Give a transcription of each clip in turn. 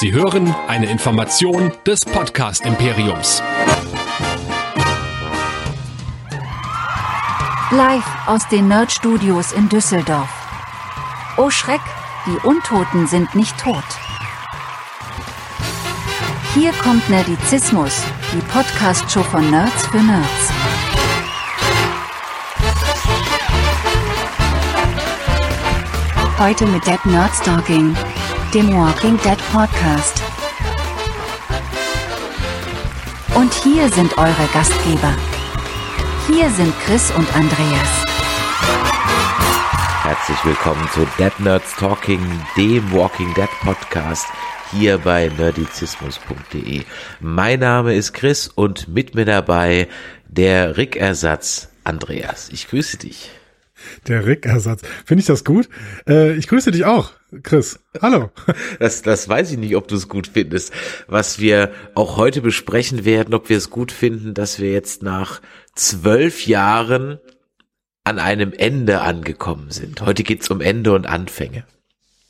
Sie hören eine Information des Podcast Imperiums. Live aus den Nerd Studios in Düsseldorf. Oh Schreck, die Untoten sind nicht tot. Hier kommt Nerdizismus, die Podcast-Show von Nerds für Nerds. Heute mit Dead Nerd Stalking, dem Walking Dead Podcast. Und hier sind eure Gastgeber. Hier sind Chris und Andreas. Herzlich willkommen zu Dead Nerds Talking, dem Walking Dead Podcast hier bei nerdizismus.de. Mein Name ist Chris und mit mir dabei der Rick-Ersatz Andreas. Ich grüße dich. Der Rick-Ersatz. Finde ich das gut? Äh, ich grüße dich auch, Chris. Hallo. Das, das weiß ich nicht, ob du es gut findest. Was wir auch heute besprechen werden, ob wir es gut finden, dass wir jetzt nach zwölf Jahren an einem Ende angekommen sind. Heute geht's um Ende und Anfänge.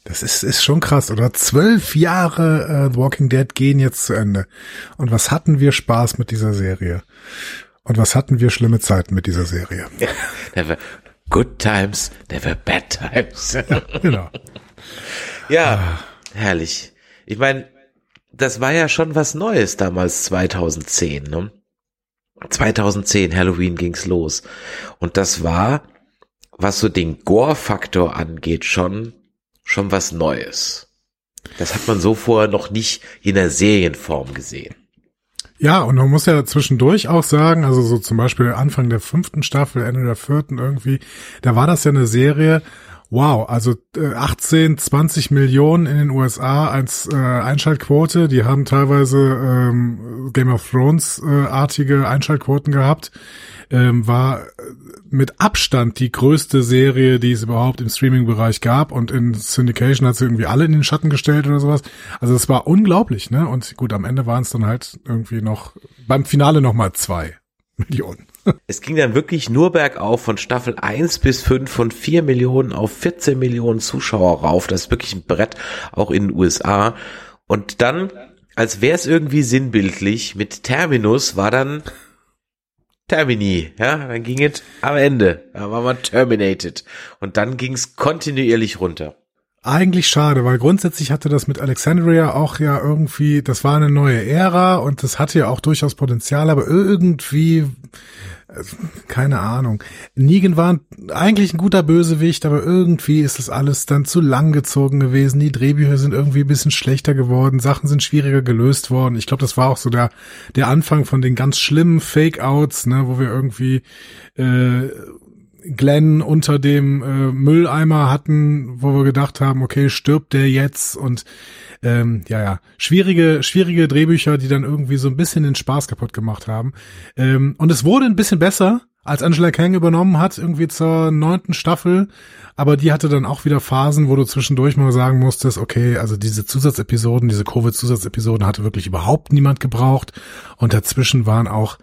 Das ist, ist schon krass, oder? Zwölf Jahre äh, Walking Dead gehen jetzt zu Ende. Und was hatten wir Spaß mit dieser Serie? Und was hatten wir schlimme Zeiten mit dieser Serie? Ja, Good times, never bad times. Ja, genau. ja, herrlich. Ich meine, das war ja schon was Neues damals 2010. Ne? 2010 Halloween ging's los und das war, was so den Gore-Faktor angeht, schon schon was Neues. Das hat man so vorher noch nicht in der Serienform gesehen. Ja, und man muss ja zwischendurch auch sagen, also so zum Beispiel Anfang der fünften Staffel, Ende der vierten irgendwie, da war das ja eine Serie, wow, also äh, 18, 20 Millionen in den USA als äh, Einschaltquote, die haben teilweise ähm, Game of Thrones äh, artige Einschaltquoten gehabt, ähm, war mit Abstand die größte Serie, die es überhaupt im Streaming-Bereich gab und in Syndication hat sie irgendwie alle in den Schatten gestellt oder sowas. Also es war unglaublich, ne? Und gut, am Ende waren es dann halt irgendwie noch beim Finale nochmal zwei Millionen. Es ging dann wirklich nur bergauf von Staffel 1 bis 5 von 4 Millionen auf 14 Millionen Zuschauer rauf. Das ist wirklich ein Brett, auch in den USA. Und dann, als wäre es irgendwie sinnbildlich, mit Terminus war dann Termini, ja, dann ging es am Ende, da war man terminated und dann ging es kontinuierlich runter. Eigentlich schade, weil grundsätzlich hatte das mit Alexandria auch ja irgendwie, das war eine neue Ära und das hatte ja auch durchaus Potenzial, aber irgendwie keine Ahnung. Negan war eigentlich ein guter Bösewicht, aber irgendwie ist das alles dann zu lang gezogen gewesen. Die Drehbücher sind irgendwie ein bisschen schlechter geworden, Sachen sind schwieriger gelöst worden. Ich glaube, das war auch so der der Anfang von den ganz schlimmen Fake-Outs, ne, wo wir irgendwie äh, Glenn unter dem äh, Mülleimer hatten, wo wir gedacht haben, okay, stirbt der jetzt und ähm, ja, ja, schwierige, schwierige Drehbücher, die dann irgendwie so ein bisschen den Spaß kaputt gemacht haben. Ähm, und es wurde ein bisschen besser, als Angela Kang übernommen hat, irgendwie zur neunten Staffel. Aber die hatte dann auch wieder Phasen, wo du zwischendurch mal sagen musstest, okay, also diese Zusatzepisoden, diese Covid-Zusatzepisoden hatte wirklich überhaupt niemand gebraucht. Und dazwischen waren auch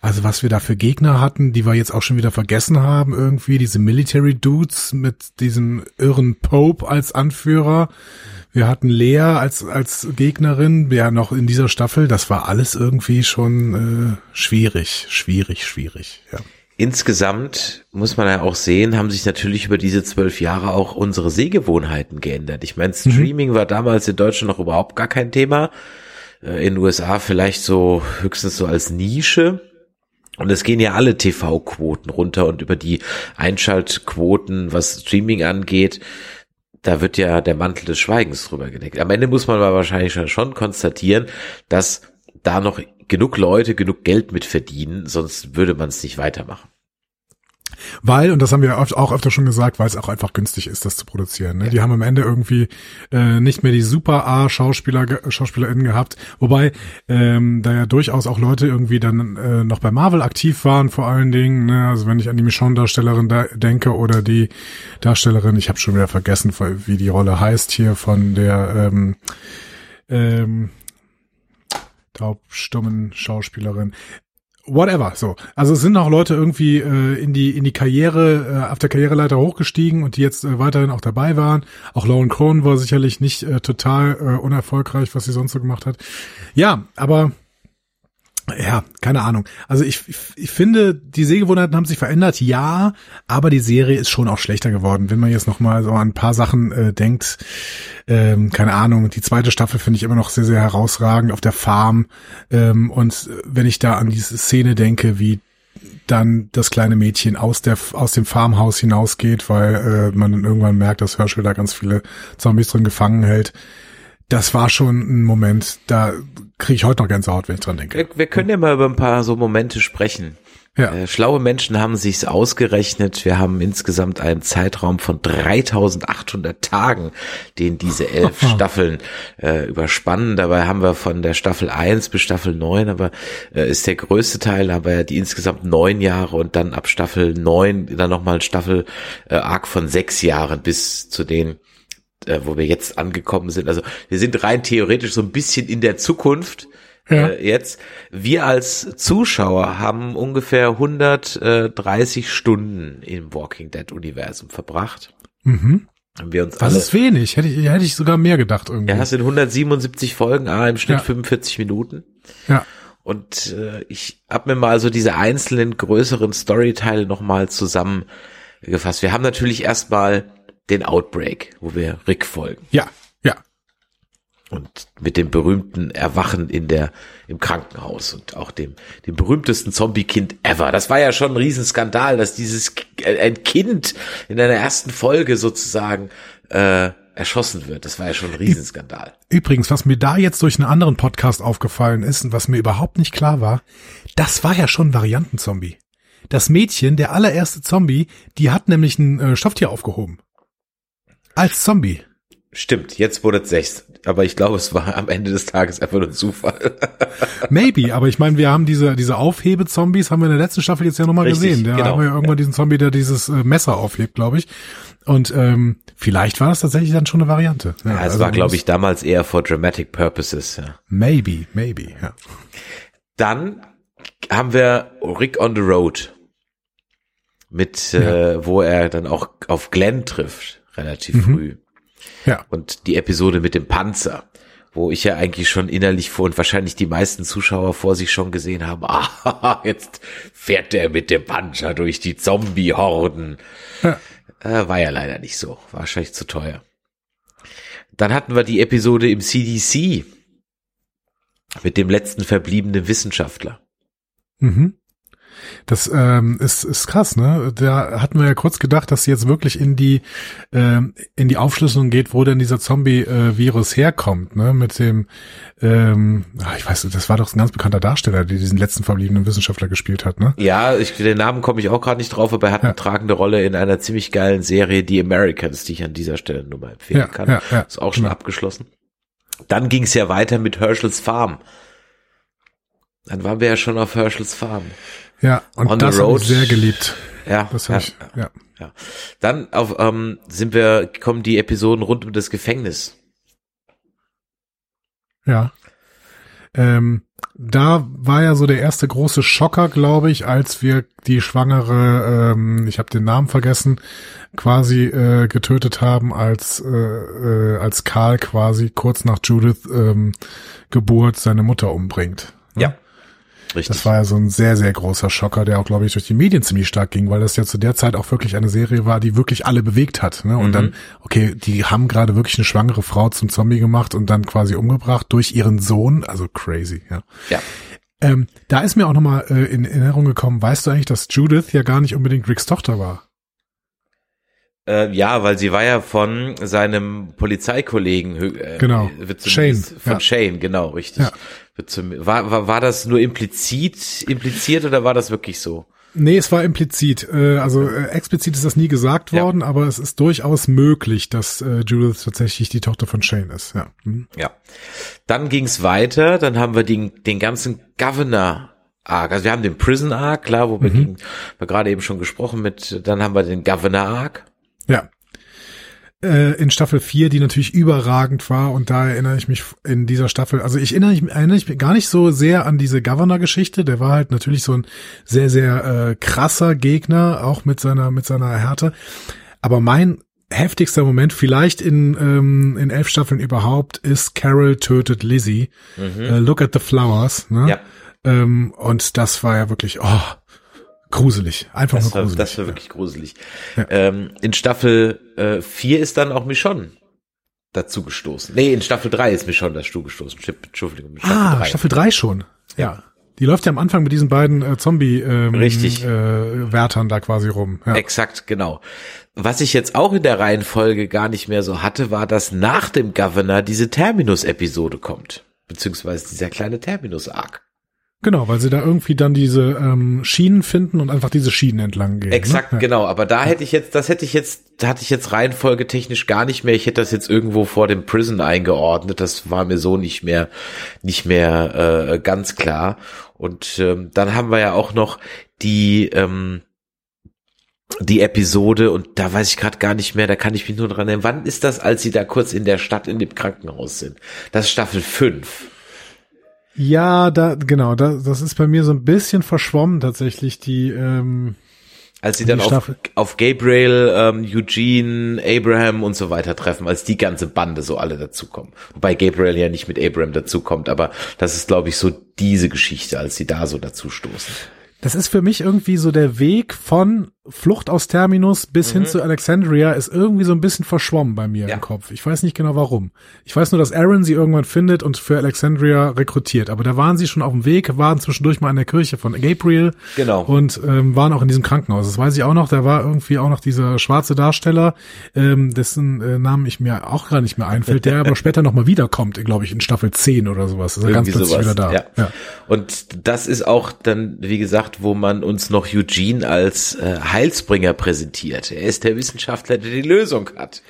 also was wir da für Gegner hatten, die wir jetzt auch schon wieder vergessen haben irgendwie, diese Military Dudes mit diesem irren Pope als Anführer. Wir hatten Lea als, als Gegnerin, ja noch in dieser Staffel. Das war alles irgendwie schon äh, schwierig, schwierig, schwierig, ja. Insgesamt muss man ja auch sehen, haben sich natürlich über diese zwölf Jahre auch unsere Sehgewohnheiten geändert. Ich meine, Streaming mhm. war damals in Deutschland noch überhaupt gar kein Thema. Äh, in den USA vielleicht so höchstens so als Nische. Und es gehen ja alle TV-Quoten runter und über die Einschaltquoten, was Streaming angeht, da wird ja der Mantel des Schweigens drüber gelegt. Am Ende muss man aber wahrscheinlich schon konstatieren, dass da noch genug Leute genug Geld mit verdienen, sonst würde man es nicht weitermachen. Weil, und das haben wir auch öfter schon gesagt, weil es auch einfach günstig ist, das zu produzieren. Ne? Ja. Die haben am Ende irgendwie äh, nicht mehr die Super A-Schauspieler, SchauspielerInnen gehabt, wobei ähm, da ja durchaus auch Leute irgendwie dann äh, noch bei Marvel aktiv waren, vor allen Dingen. Ne? Also wenn ich an die Michonne-Darstellerin da denke oder die Darstellerin, ich habe schon wieder vergessen, wie die Rolle heißt hier von der ähm, ähm, taubstummen Schauspielerin. Whatever, so. Also es sind auch Leute irgendwie äh, in die in die Karriere, äh, auf der Karriereleiter hochgestiegen und die jetzt äh, weiterhin auch dabei waren. Auch Lauren Cohn war sicherlich nicht äh, total äh, unerfolgreich, was sie sonst so gemacht hat. Ja, aber ja, keine Ahnung. Also ich, ich, finde, die Sehgewohnheiten haben sich verändert, ja, aber die Serie ist schon auch schlechter geworden. Wenn man jetzt noch mal so an ein paar Sachen äh, denkt, ähm, keine Ahnung, die zweite Staffel finde ich immer noch sehr, sehr herausragend auf der Farm. Ähm, und wenn ich da an diese Szene denke, wie dann das kleine Mädchen aus der aus dem Farmhaus hinausgeht, weil äh, man dann irgendwann merkt, dass Herschel da ganz viele Zombies drin gefangen hält das war schon ein Moment, da kriege ich heute noch Gänsehaut, wenn ich dran denke. Wir, wir können ja mal über ein paar so Momente sprechen. Ja. Äh, schlaue Menschen haben sich's ausgerechnet. Wir haben insgesamt einen Zeitraum von 3800 Tagen, den diese elf Staffeln äh, überspannen. Dabei haben wir von der Staffel 1 bis Staffel 9, aber äh, ist der größte Teil, aber ja die insgesamt neun Jahre und dann ab Staffel 9 dann nochmal Staffel äh, Arc von sechs Jahren bis zu den äh, wo wir jetzt angekommen sind. Also wir sind rein theoretisch so ein bisschen in der Zukunft Ja. äh, jetzt. Wir als Zuschauer haben ungefähr 130 Stunden im Walking Dead Universum verbracht. Mhm. Haben wir uns Das alle ist wenig. Hätte ich, hätte ich sogar mehr gedacht irgendwie. ja, es sind 177 Folgen, ah, im Schnitt Ja. 45 Minuten. ja. Und äh, ich habe mir mal so diese einzelnen größeren Storyteile nochmal zusammengefasst. Wir haben natürlich erstmal den Outbreak, wo wir Rick folgen. Ja. Ja. und mit dem berühmten Erwachen in der im Krankenhaus und auch dem dem berühmtesten Zombie-Kind ever. Das war ja schon ein Riesenskandal, dass dieses äh, ein Kind in einer ersten Folge sozusagen äh, erschossen wird. Das war ja schon ein Riesenskandal. Übrigens, was mir da jetzt durch einen anderen Podcast aufgefallen ist und was mir überhaupt nicht klar war, das war ja schon ein Variantenzombie. Das Mädchen, der allererste Zombie, die hat nämlich ein äh, Stofftier aufgehoben. Als Zombie. Stimmt, jetzt wurde es sechs. Aber ich glaube, es war am Ende des Tages einfach nur ein Zufall. Maybe, aber ich meine, wir haben diese, diese Aufhebe-Zombies, haben wir in der letzten Staffel jetzt ja nochmal gesehen. Da genau, haben wir ja irgendwann diesen Zombie, der dieses äh, Messer aufhebt, glaube ich. Und ähm, vielleicht war das tatsächlich dann schon eine Variante. Ja, Ja, es also war, glaube ich, damals eher for dramatic purposes. Ja. Maybe, maybe, ja. Dann haben wir Rick on the Road mit, äh, wo er dann auch auf Glenn trifft, relativ früh. Ja, Und die Episode mit dem Panzer, wo ich ja eigentlich schon innerlich vor und wahrscheinlich die meisten Zuschauer vor sich schon gesehen haben, ah, jetzt fährt der mit dem Panzer durch die Zombie-Horden. Ja. Äh, war ja leider nicht so, war wahrscheinlich zu teuer. Dann hatten wir die Episode im CDC mit dem letzten verbliebenen Wissenschaftler. Mhm. Das ähm, ist, ist krass, ne? Da hatten wir ja kurz gedacht, dass sie jetzt wirklich in die ähm, in die Aufschlüsselung geht, wo denn dieser Zombie-Virus herkommt, ne? Mit dem, ähm, ach, ich weiß, das war doch ein ganz bekannter Darsteller, der diesen letzten verbliebenen Wissenschaftler gespielt hat, ne? Ja, ich, den Namen komme ich auch gerade nicht drauf, aber er hat eine Ja. tragende Rolle in einer ziemlich geilen Serie, The Americans, die ich an dieser Stelle nur mal empfehlen Ja, kann. ja, ja, Ist auch schon genau. abgeschlossen. Dann ging es ja weiter mit Herschels Farm. Dann waren wir ja schon auf Herschels Farm. Ja, und On the das habe road. sehr geliebt. Ja, Das ja, ich, ja. ja. Dann auf, ähm, sind wir, kommen die Episoden rund um das Gefängnis. Ja. Ähm, da war ja so der erste große Schocker, glaube ich, als wir die Schwangere, ähm, ich habe den Namen vergessen, quasi äh, getötet haben, als äh, äh, als Karl quasi kurz nach Judith ähm, Geburt seine Mutter umbringt. Richtig. Das war ja so ein sehr, sehr großer Schocker, der auch, glaube ich, durch die Medien ziemlich stark ging, weil das ja zu der Zeit auch wirklich eine Serie war, die wirklich alle bewegt hat. Ne? Und Mhm. dann, okay, die haben gerade wirklich eine schwangere Frau zum Zombie gemacht und dann quasi umgebracht durch ihren Sohn. Also crazy, ja. ja. Ähm, da ist mir auch nochmal äh, in Erinnerung gekommen, weißt du eigentlich, dass Judith ja gar nicht unbedingt Ricks Tochter war? Äh, ja, weil sie war ja von seinem Polizeikollegen, äh, Genau. wird Shane, Von ja. Shane, genau, richtig. Ja. Wird zum, war, war, war das nur implizit, impliziert oder war das wirklich so? Nee, es war implizit. Äh, also äh, explizit ist das nie gesagt Ja. worden, aber es ist durchaus möglich, dass äh, Judith tatsächlich die Tochter von Shane ist. Ja. Mhm. Ja. Dann ging's weiter, dann haben wir den, den ganzen Governor Arc. Also wir haben den Prison Arc, klar, wo wir, gegen, wir gerade eben schon gesprochen mit, dann haben wir den Governor Arc. Ja. äh, in Staffel 4, die natürlich überragend war und da erinnere ich mich in dieser Staffel, also ich erinnere, ich, erinnere mich gar nicht so sehr an diese Governor-Geschichte, der war halt natürlich so ein sehr, sehr äh, krasser Gegner, auch mit seiner, mit seiner Härte, aber mein heftigster Moment, vielleicht in, ähm, in elf Staffeln überhaupt, ist Carol tötet Lizzie. Mhm. Uh, look at the flowers. Ne? Ja. Ähm, und das war ja wirklich, oh, gruselig. Einfach das nur war, gruselig. Das war wirklich gruselig. Ja. Ähm, in Staffel äh, 4 ist dann auch Michonne dazu gestoßen. Nee, in Staffel 3 ist Michonne dazu gestoßen. Entschuldigung. Staffel ah, 3. Staffel 3 schon. Ja. ja. Die läuft ja am Anfang mit diesen beiden äh, Zombie-Wärtern ähm, äh, da quasi rum. Ja. Exakt, genau. Was ich jetzt auch in der Reihenfolge gar nicht mehr so hatte, war, dass nach dem Governor diese Terminus-Episode kommt. Beziehungsweise dieser kleine Terminus-Arc. Genau, weil sie da irgendwie dann diese ähm, Schienen finden und einfach diese Schienen entlang gehen. Ne? Exakt, ne? genau. Aber da hätte ich jetzt, das hätte ich jetzt, da hatte ich jetzt Reihenfolge technisch gar nicht mehr. Ich hätte das jetzt irgendwo vor dem Prison eingeordnet. Das war mir so nicht mehr, nicht mehr äh, ganz klar. Und ähm, dann haben wir ja auch noch die ähm, die Episode und da weiß ich gerade gar nicht mehr, da kann ich mich nur dran erinnern. Wann ist das, als sie da kurz in der Stadt in dem Krankenhaus sind? Das ist Staffel 5. Ja, da genau, da, das ist bei mir so ein bisschen verschwommen tatsächlich die ähm, als sie dann auf, auf Gabriel, ähm, Eugene, Abraham und so weiter treffen, als die ganze Bande so alle dazukommen. Wobei Gabriel ja nicht mit Abraham dazukommt, aber das ist, glaube ich, so diese Geschichte, als sie da so dazu stoßen. Das ist für mich irgendwie so der Weg von Flucht aus Terminus bis mhm. hin zu Alexandria ist irgendwie so ein bisschen verschwommen bei mir ja. im Kopf. Ich weiß nicht genau warum. Ich weiß nur, dass Aaron sie irgendwann findet und für Alexandria rekrutiert. Aber da waren sie schon auf dem Weg, waren zwischendurch mal in der Kirche von Gabriel. Genau. Und ähm, waren auch in diesem Krankenhaus. Das weiß ich auch noch. Da war irgendwie auch noch dieser schwarze Darsteller, ähm, dessen äh, Namen ich mir auch gar nicht mehr einfällt, der aber später nochmal wiederkommt, glaube ich, in Staffel 10 oder sowas. Ist er ganz plötzlich sowas. wieder da. Ja. ja. Und das ist auch dann, wie gesagt, wo man uns noch Eugene als äh, Heilsbringer präsentiert. Er ist der Wissenschaftler, der die Lösung hat.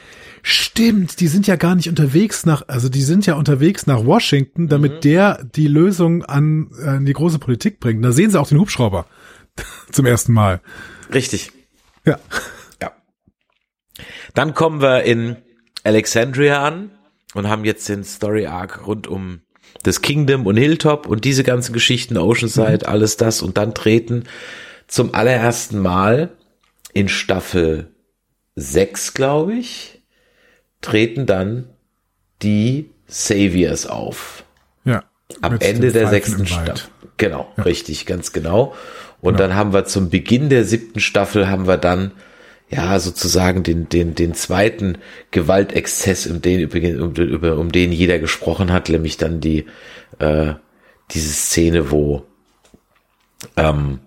Stimmt, die sind ja gar nicht unterwegs nach, also die sind ja unterwegs nach Washington, damit mhm. der die Lösung an, an die große Politik bringt. Da sehen sie auch den Hubschrauber zum ersten Mal. Richtig. Ja. Ja. Dann kommen wir in Alexandria an und haben jetzt den Story Arc rund um das Kingdom und Hilltop und diese ganzen Geschichten, Oceanside, mhm. alles das und dann treten zum allerersten Mal in Staffel 6, glaube ich, treten dann die Saviors auf. Ja. Am Ende der sechsten Staffel. Genau, ja. richtig, ganz genau. Und genau. dann haben wir zum Beginn der siebten Staffel haben wir dann ja sozusagen den den den zweiten Gewaltexzess, um den um, über, um den jeder gesprochen hat, nämlich dann die äh, diese Szene, wo ähm,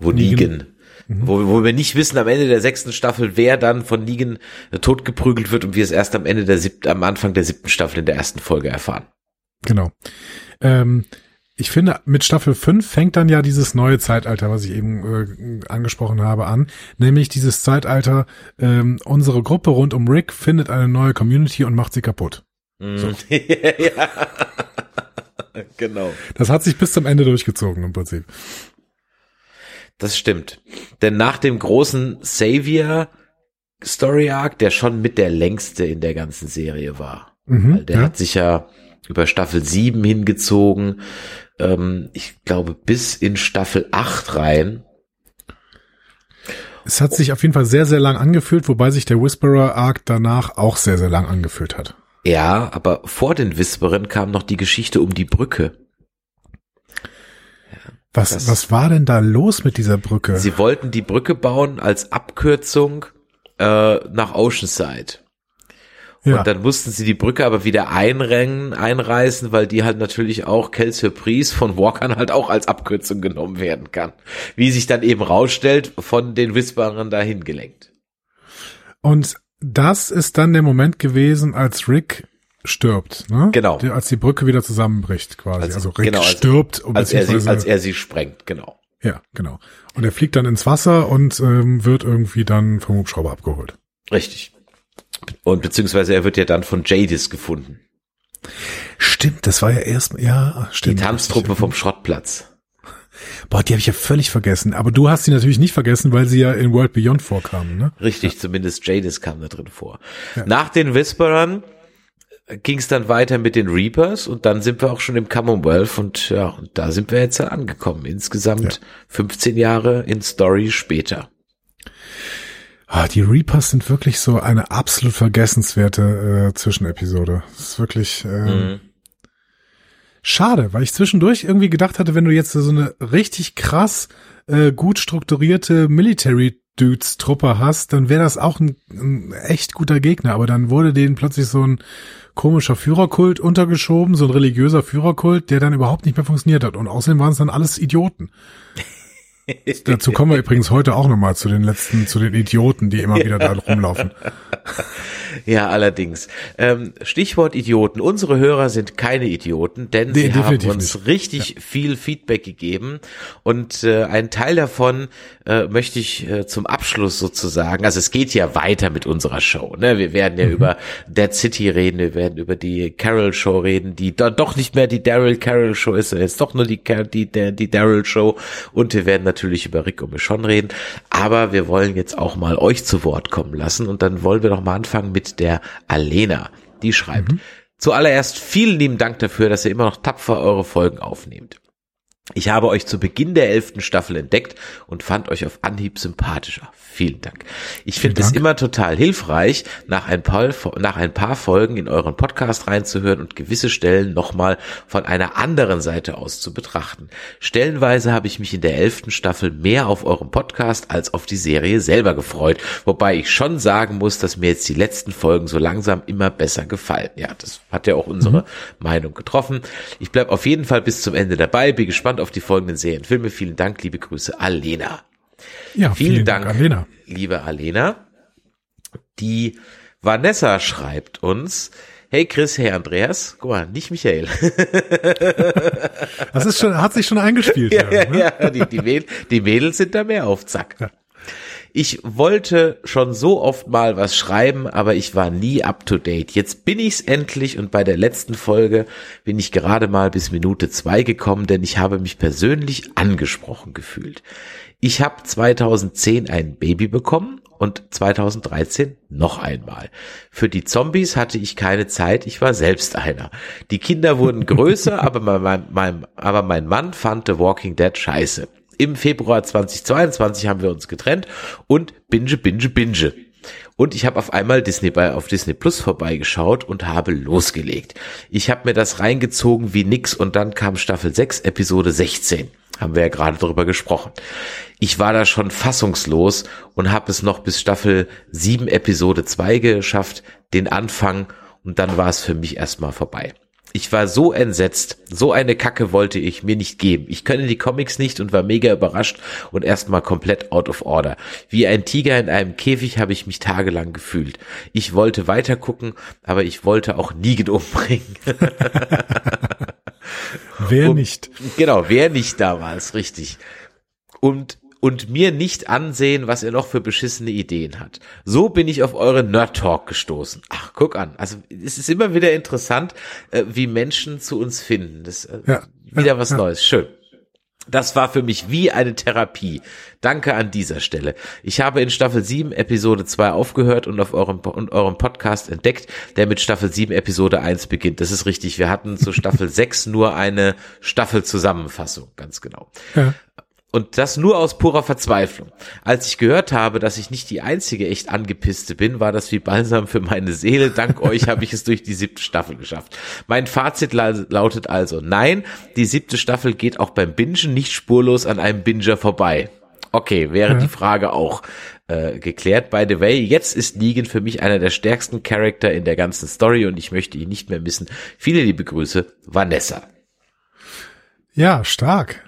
wo Negan, mhm. wo, wo wir nicht wissen am Ende der sechsten Staffel, wer dann von Negan totgeprügelt wird und wir es erst am Ende der siebten, am Anfang der siebten Staffel in der ersten Folge erfahren. Genau. Ähm, ich finde, mit Staffel 5 fängt dann ja dieses neue Zeitalter, was ich eben äh, angesprochen habe, an. Nämlich dieses Zeitalter, ähm, unsere Gruppe rund um Rick findet eine neue Community und macht sie kaputt. Mm. So. ja. genau. Das hat sich bis zum Ende durchgezogen im Prinzip. Das stimmt. Denn nach dem großen Savior Story Arc, der schon mit der längste in der ganzen Serie war. Mhm, der ja. hat sich ja über Staffel 7 hingezogen, ähm, ich glaube bis in Staffel 8 rein. Es hat sich auf jeden Fall sehr, sehr lang angefühlt, wobei sich der Whisperer Arc danach auch sehr, sehr lang angefühlt hat. Ja, aber vor den Whisperern kam noch die Geschichte um die Brücke. Was, das, was war denn da los mit dieser Brücke? Sie wollten die Brücke bauen als Abkürzung äh, nach Oceanside. Und ja. dann mussten sie die Brücke aber wieder einrennen, einreißen, weil die halt natürlich auch Quelle Surprise von Walkern halt auch als Abkürzung genommen werden kann. Wie sich dann eben rausstellt, von den Whisperern dahin gelenkt. Und das ist dann der Moment gewesen, als Rick stirbt, ne? Genau. Als die Brücke wieder zusammenbricht, quasi. Als, also Rick genau, als, stirbt. Als er, sie, als er sie sprengt, genau. Ja, genau. Und er fliegt dann ins Wasser und ähm, wird irgendwie dann vom Hubschrauber abgeholt. Richtig. Und beziehungsweise er wird ja dann von Jadis gefunden. Stimmt, das war ja erst, ja, stimmt. Die Tanztruppe vom Schrottplatz. Boah, die habe ich ja völlig vergessen. Aber du hast sie natürlich nicht vergessen, weil sie ja in World Beyond vorkamen, ne? Richtig, ja. zumindest Jadis kam da drin vor. Ja. Nach den Whisperern ging es dann weiter mit den Reapers und dann sind wir auch schon im Commonwealth und ja, und da sind wir jetzt angekommen. Insgesamt ja. 15 Jahre in Story später. Ah, die Reapers sind wirklich so eine absolut vergessenswerte äh, Zwischenepisode. Das ist wirklich äh, mhm. schade, weil ich zwischendurch irgendwie gedacht hatte, wenn du jetzt so eine richtig krass äh, gut strukturierte Military Dudes Truppe hast, dann wäre das auch ein, ein echt guter Gegner. Aber dann wurde denen plötzlich so ein komischer Führerkult untergeschoben, so ein religiöser Führerkult, der dann überhaupt nicht mehr funktioniert hat. Und außerdem waren es dann alles Idioten. Dazu kommen wir übrigens heute auch nochmal zu den letzten, zu den Idioten, die immer wieder da rumlaufen. Ja, allerdings. Ähm, Stichwort Idioten. Unsere Hörer sind keine Idioten, denn nee, sie haben uns nicht. richtig ja. viel Feedback gegeben und äh, ein Teil davon äh, möchte ich äh, zum Abschluss sozusagen. Also es geht ja weiter mit unserer Show. Ne? Wir werden ja mhm. über Dead City reden, wir werden über die Carol Show reden, die doch nicht mehr die Daryl Carol Show ist, jetzt doch nur die die die, die Daryl Show und wir werden natürlich über Rick und Michonne reden. Aber wir wollen jetzt auch mal euch zu Wort kommen lassen und dann wollen wir noch mal anfangen mit der Alena. Die schreibt, mhm. zuallererst vielen lieben Dank dafür, dass ihr immer noch tapfer eure Folgen aufnehmt. Ich habe euch zu Beginn der elften Staffel entdeckt und fand euch auf Anhieb sympathischer. Vielen Dank. Ich finde es immer total hilfreich, nach ein, paar, nach ein paar Folgen in euren Podcast reinzuhören und gewisse Stellen nochmal von einer anderen Seite aus zu betrachten. Stellenweise habe ich mich in der elften Staffel mehr auf euren Podcast als auf die Serie selber gefreut, wobei ich schon sagen muss, dass mir jetzt die letzten Folgen so langsam immer besser gefallen. Ja, das hat ja auch unsere mhm. Meinung getroffen. Ich bleib auf jeden Fall bis zum Ende dabei, bin gespannt auf die folgenden Serienfilme. Vielen Dank, liebe Grüße, Alena. Ja, vielen, vielen Dank, Dank, Alena. liebe Alena. Die Vanessa schreibt uns, Hey Chris, hey Andreas, guck mal, nicht Michael. Das ist schon, hat sich schon eingespielt. ja, ja, ne? ja, die, die, Mädels, die Mädels sind da mehr auf Zack. Ja. Ich wollte schon so oft mal was schreiben, aber ich war nie up to date. Jetzt bin ich's endlich und bei der letzten Folge bin ich gerade mal bis Minute zwei gekommen, denn ich habe mich persönlich angesprochen gefühlt. Ich habe 2010 ein Baby bekommen und 2013 noch einmal. Für die Zombies hatte ich keine Zeit, ich war selbst einer. Die Kinder wurden größer, aber mein, mein, aber mein Mann fand The Walking Dead scheiße. Im Februar 2022 haben wir uns getrennt und binge, binge, binge. Und ich habe auf einmal Disney bei auf Disney Plus vorbeigeschaut und habe losgelegt. Ich habe mir das reingezogen wie nix und dann kam Staffel 6, Episode 16 haben wir ja gerade drüber gesprochen. Ich war da schon fassungslos und habe es noch bis Staffel 7 Episode 2 geschafft, den Anfang und dann war es für mich erstmal vorbei. Ich war so entsetzt, so eine Kacke wollte ich mir nicht geben. Ich könne die Comics nicht und war mega überrascht und erstmal komplett out of order. Wie ein Tiger in einem Käfig habe ich mich tagelang gefühlt. Ich wollte weiter gucken, aber ich wollte auch Negan umbringen. wer nicht? Genau, wer nicht damals, richtig. Und und mir nicht ansehen, was er noch für beschissene Ideen hat. So bin ich auf eure Nerd Talk gestoßen. Ach, guck an. Also es ist immer wieder interessant, äh, wie Menschen zu uns finden. Das äh, ja, wieder ja, was ja. Neues. Schön. Das war für mich wie eine Therapie. Danke an dieser Stelle. Ich habe in Staffel 7 Episode 2 aufgehört und auf eurem, und eurem Podcast entdeckt, der mit Staffel 7 Episode 1 beginnt. Das ist richtig. Wir hatten zu Staffel 6 nur eine Staffelzusammenfassung. Ganz genau. Ja. Und das nur aus purer Verzweiflung. Als ich gehört habe, dass ich nicht die einzige echt angepisste bin, war das wie Balsam für meine Seele. Dank euch habe ich es durch die siebte Staffel geschafft. Mein Fazit lautet also, nein, die siebte Staffel geht auch beim Bingen nicht spurlos an einem Binger vorbei. Okay, wäre ja. die Frage auch äh, geklärt. By the way, jetzt ist Negan für mich einer der stärksten Charakter in der ganzen Story und ich möchte ihn nicht mehr missen. Viele liebe Grüße, Vanessa. Ja, stark.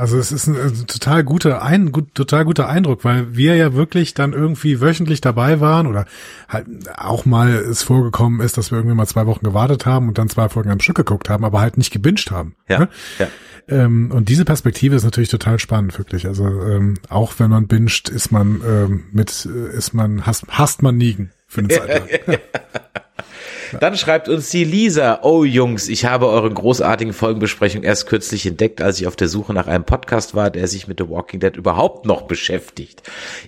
Also es ist ein, ein also total guter, ein gut, total guter Eindruck, weil wir ja wirklich dann irgendwie wöchentlich dabei waren oder halt auch mal es vorgekommen ist, dass wir irgendwie mal zwei Wochen gewartet haben und dann zwei Folgen am Stück geguckt haben, aber halt nicht gebinged haben. Ja, ne? ja. Ähm, und diese Perspektive ist natürlich total spannend, wirklich. Also ähm, auch wenn man binscht, ist man ähm, mit, ist man, hasst, hasst man Nigen für eine Zeit lang. Dann schreibt uns die Lisa, oh Jungs, ich habe euren großartigen Folgenbesprechung erst kürzlich entdeckt, als ich auf der Suche nach einem Podcast war, der sich mit The Walking Dead überhaupt noch beschäftigt.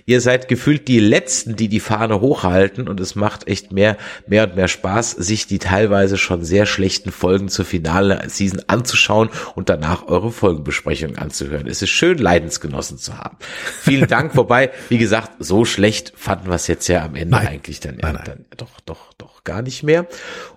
Ihr seid gefühlt die Letzten, die die Fahne hochhalten und es macht echt mehr, mehr und mehr Spaß, sich die teilweise schon sehr schlechten Folgen zur finale Season anzuschauen und danach eure Folgenbesprechung anzuhören. Es ist schön, Leidensgenossen zu haben. Vielen Dank, wobei, wie gesagt, so schlecht fanden wir es jetzt ja am Ende Nein. eigentlich dann, Nein, nein. dann doch, doch, doch gar nicht mehr.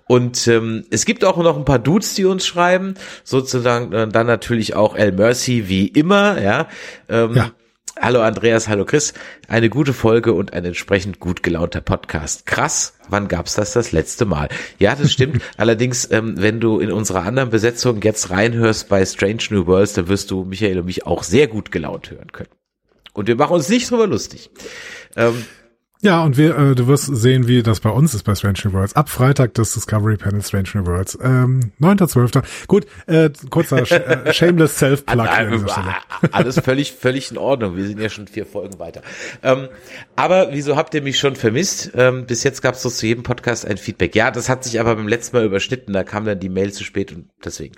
Und ähm, es gibt auch noch ein paar Dudes, die uns schreiben, sozusagen äh, dann natürlich auch El Mercy wie immer, ja. Ähm, Ja. Hallo Andreas, hallo Chris. Eine gute Folge und ein entsprechend gut gelaunter Podcast. Krass, wann gab's das das letzte Mal? Ja, das stimmt. Allerdings, ähm, wenn du in unserer anderen Besetzung jetzt reinhörst bei Strange New Worlds, dann wirst du Michael und mich auch sehr gut gelaunt hören können. Und wir machen uns nicht drüber lustig. Ähm, Ja, und wir, äh, du wirst sehen, wie das bei uns ist bei Strange New Worlds. Ab Freitag das Discovery Panel Strange New Worlds. Ähm, 9.12. Gut, äh, kurzer sh äh, Shameless Self-Plug. Alles völlig, völlig in Ordnung. Wir sind ja schon vier Folgen weiter. Ähm, aber wieso habt ihr mich schon vermisst? Ähm, bis jetzt gab es so zu jedem Podcast ein Feedback. Ja, das hat sich aber beim letzten Mal überschnitten. Da kam dann die Mail zu spät und deswegen.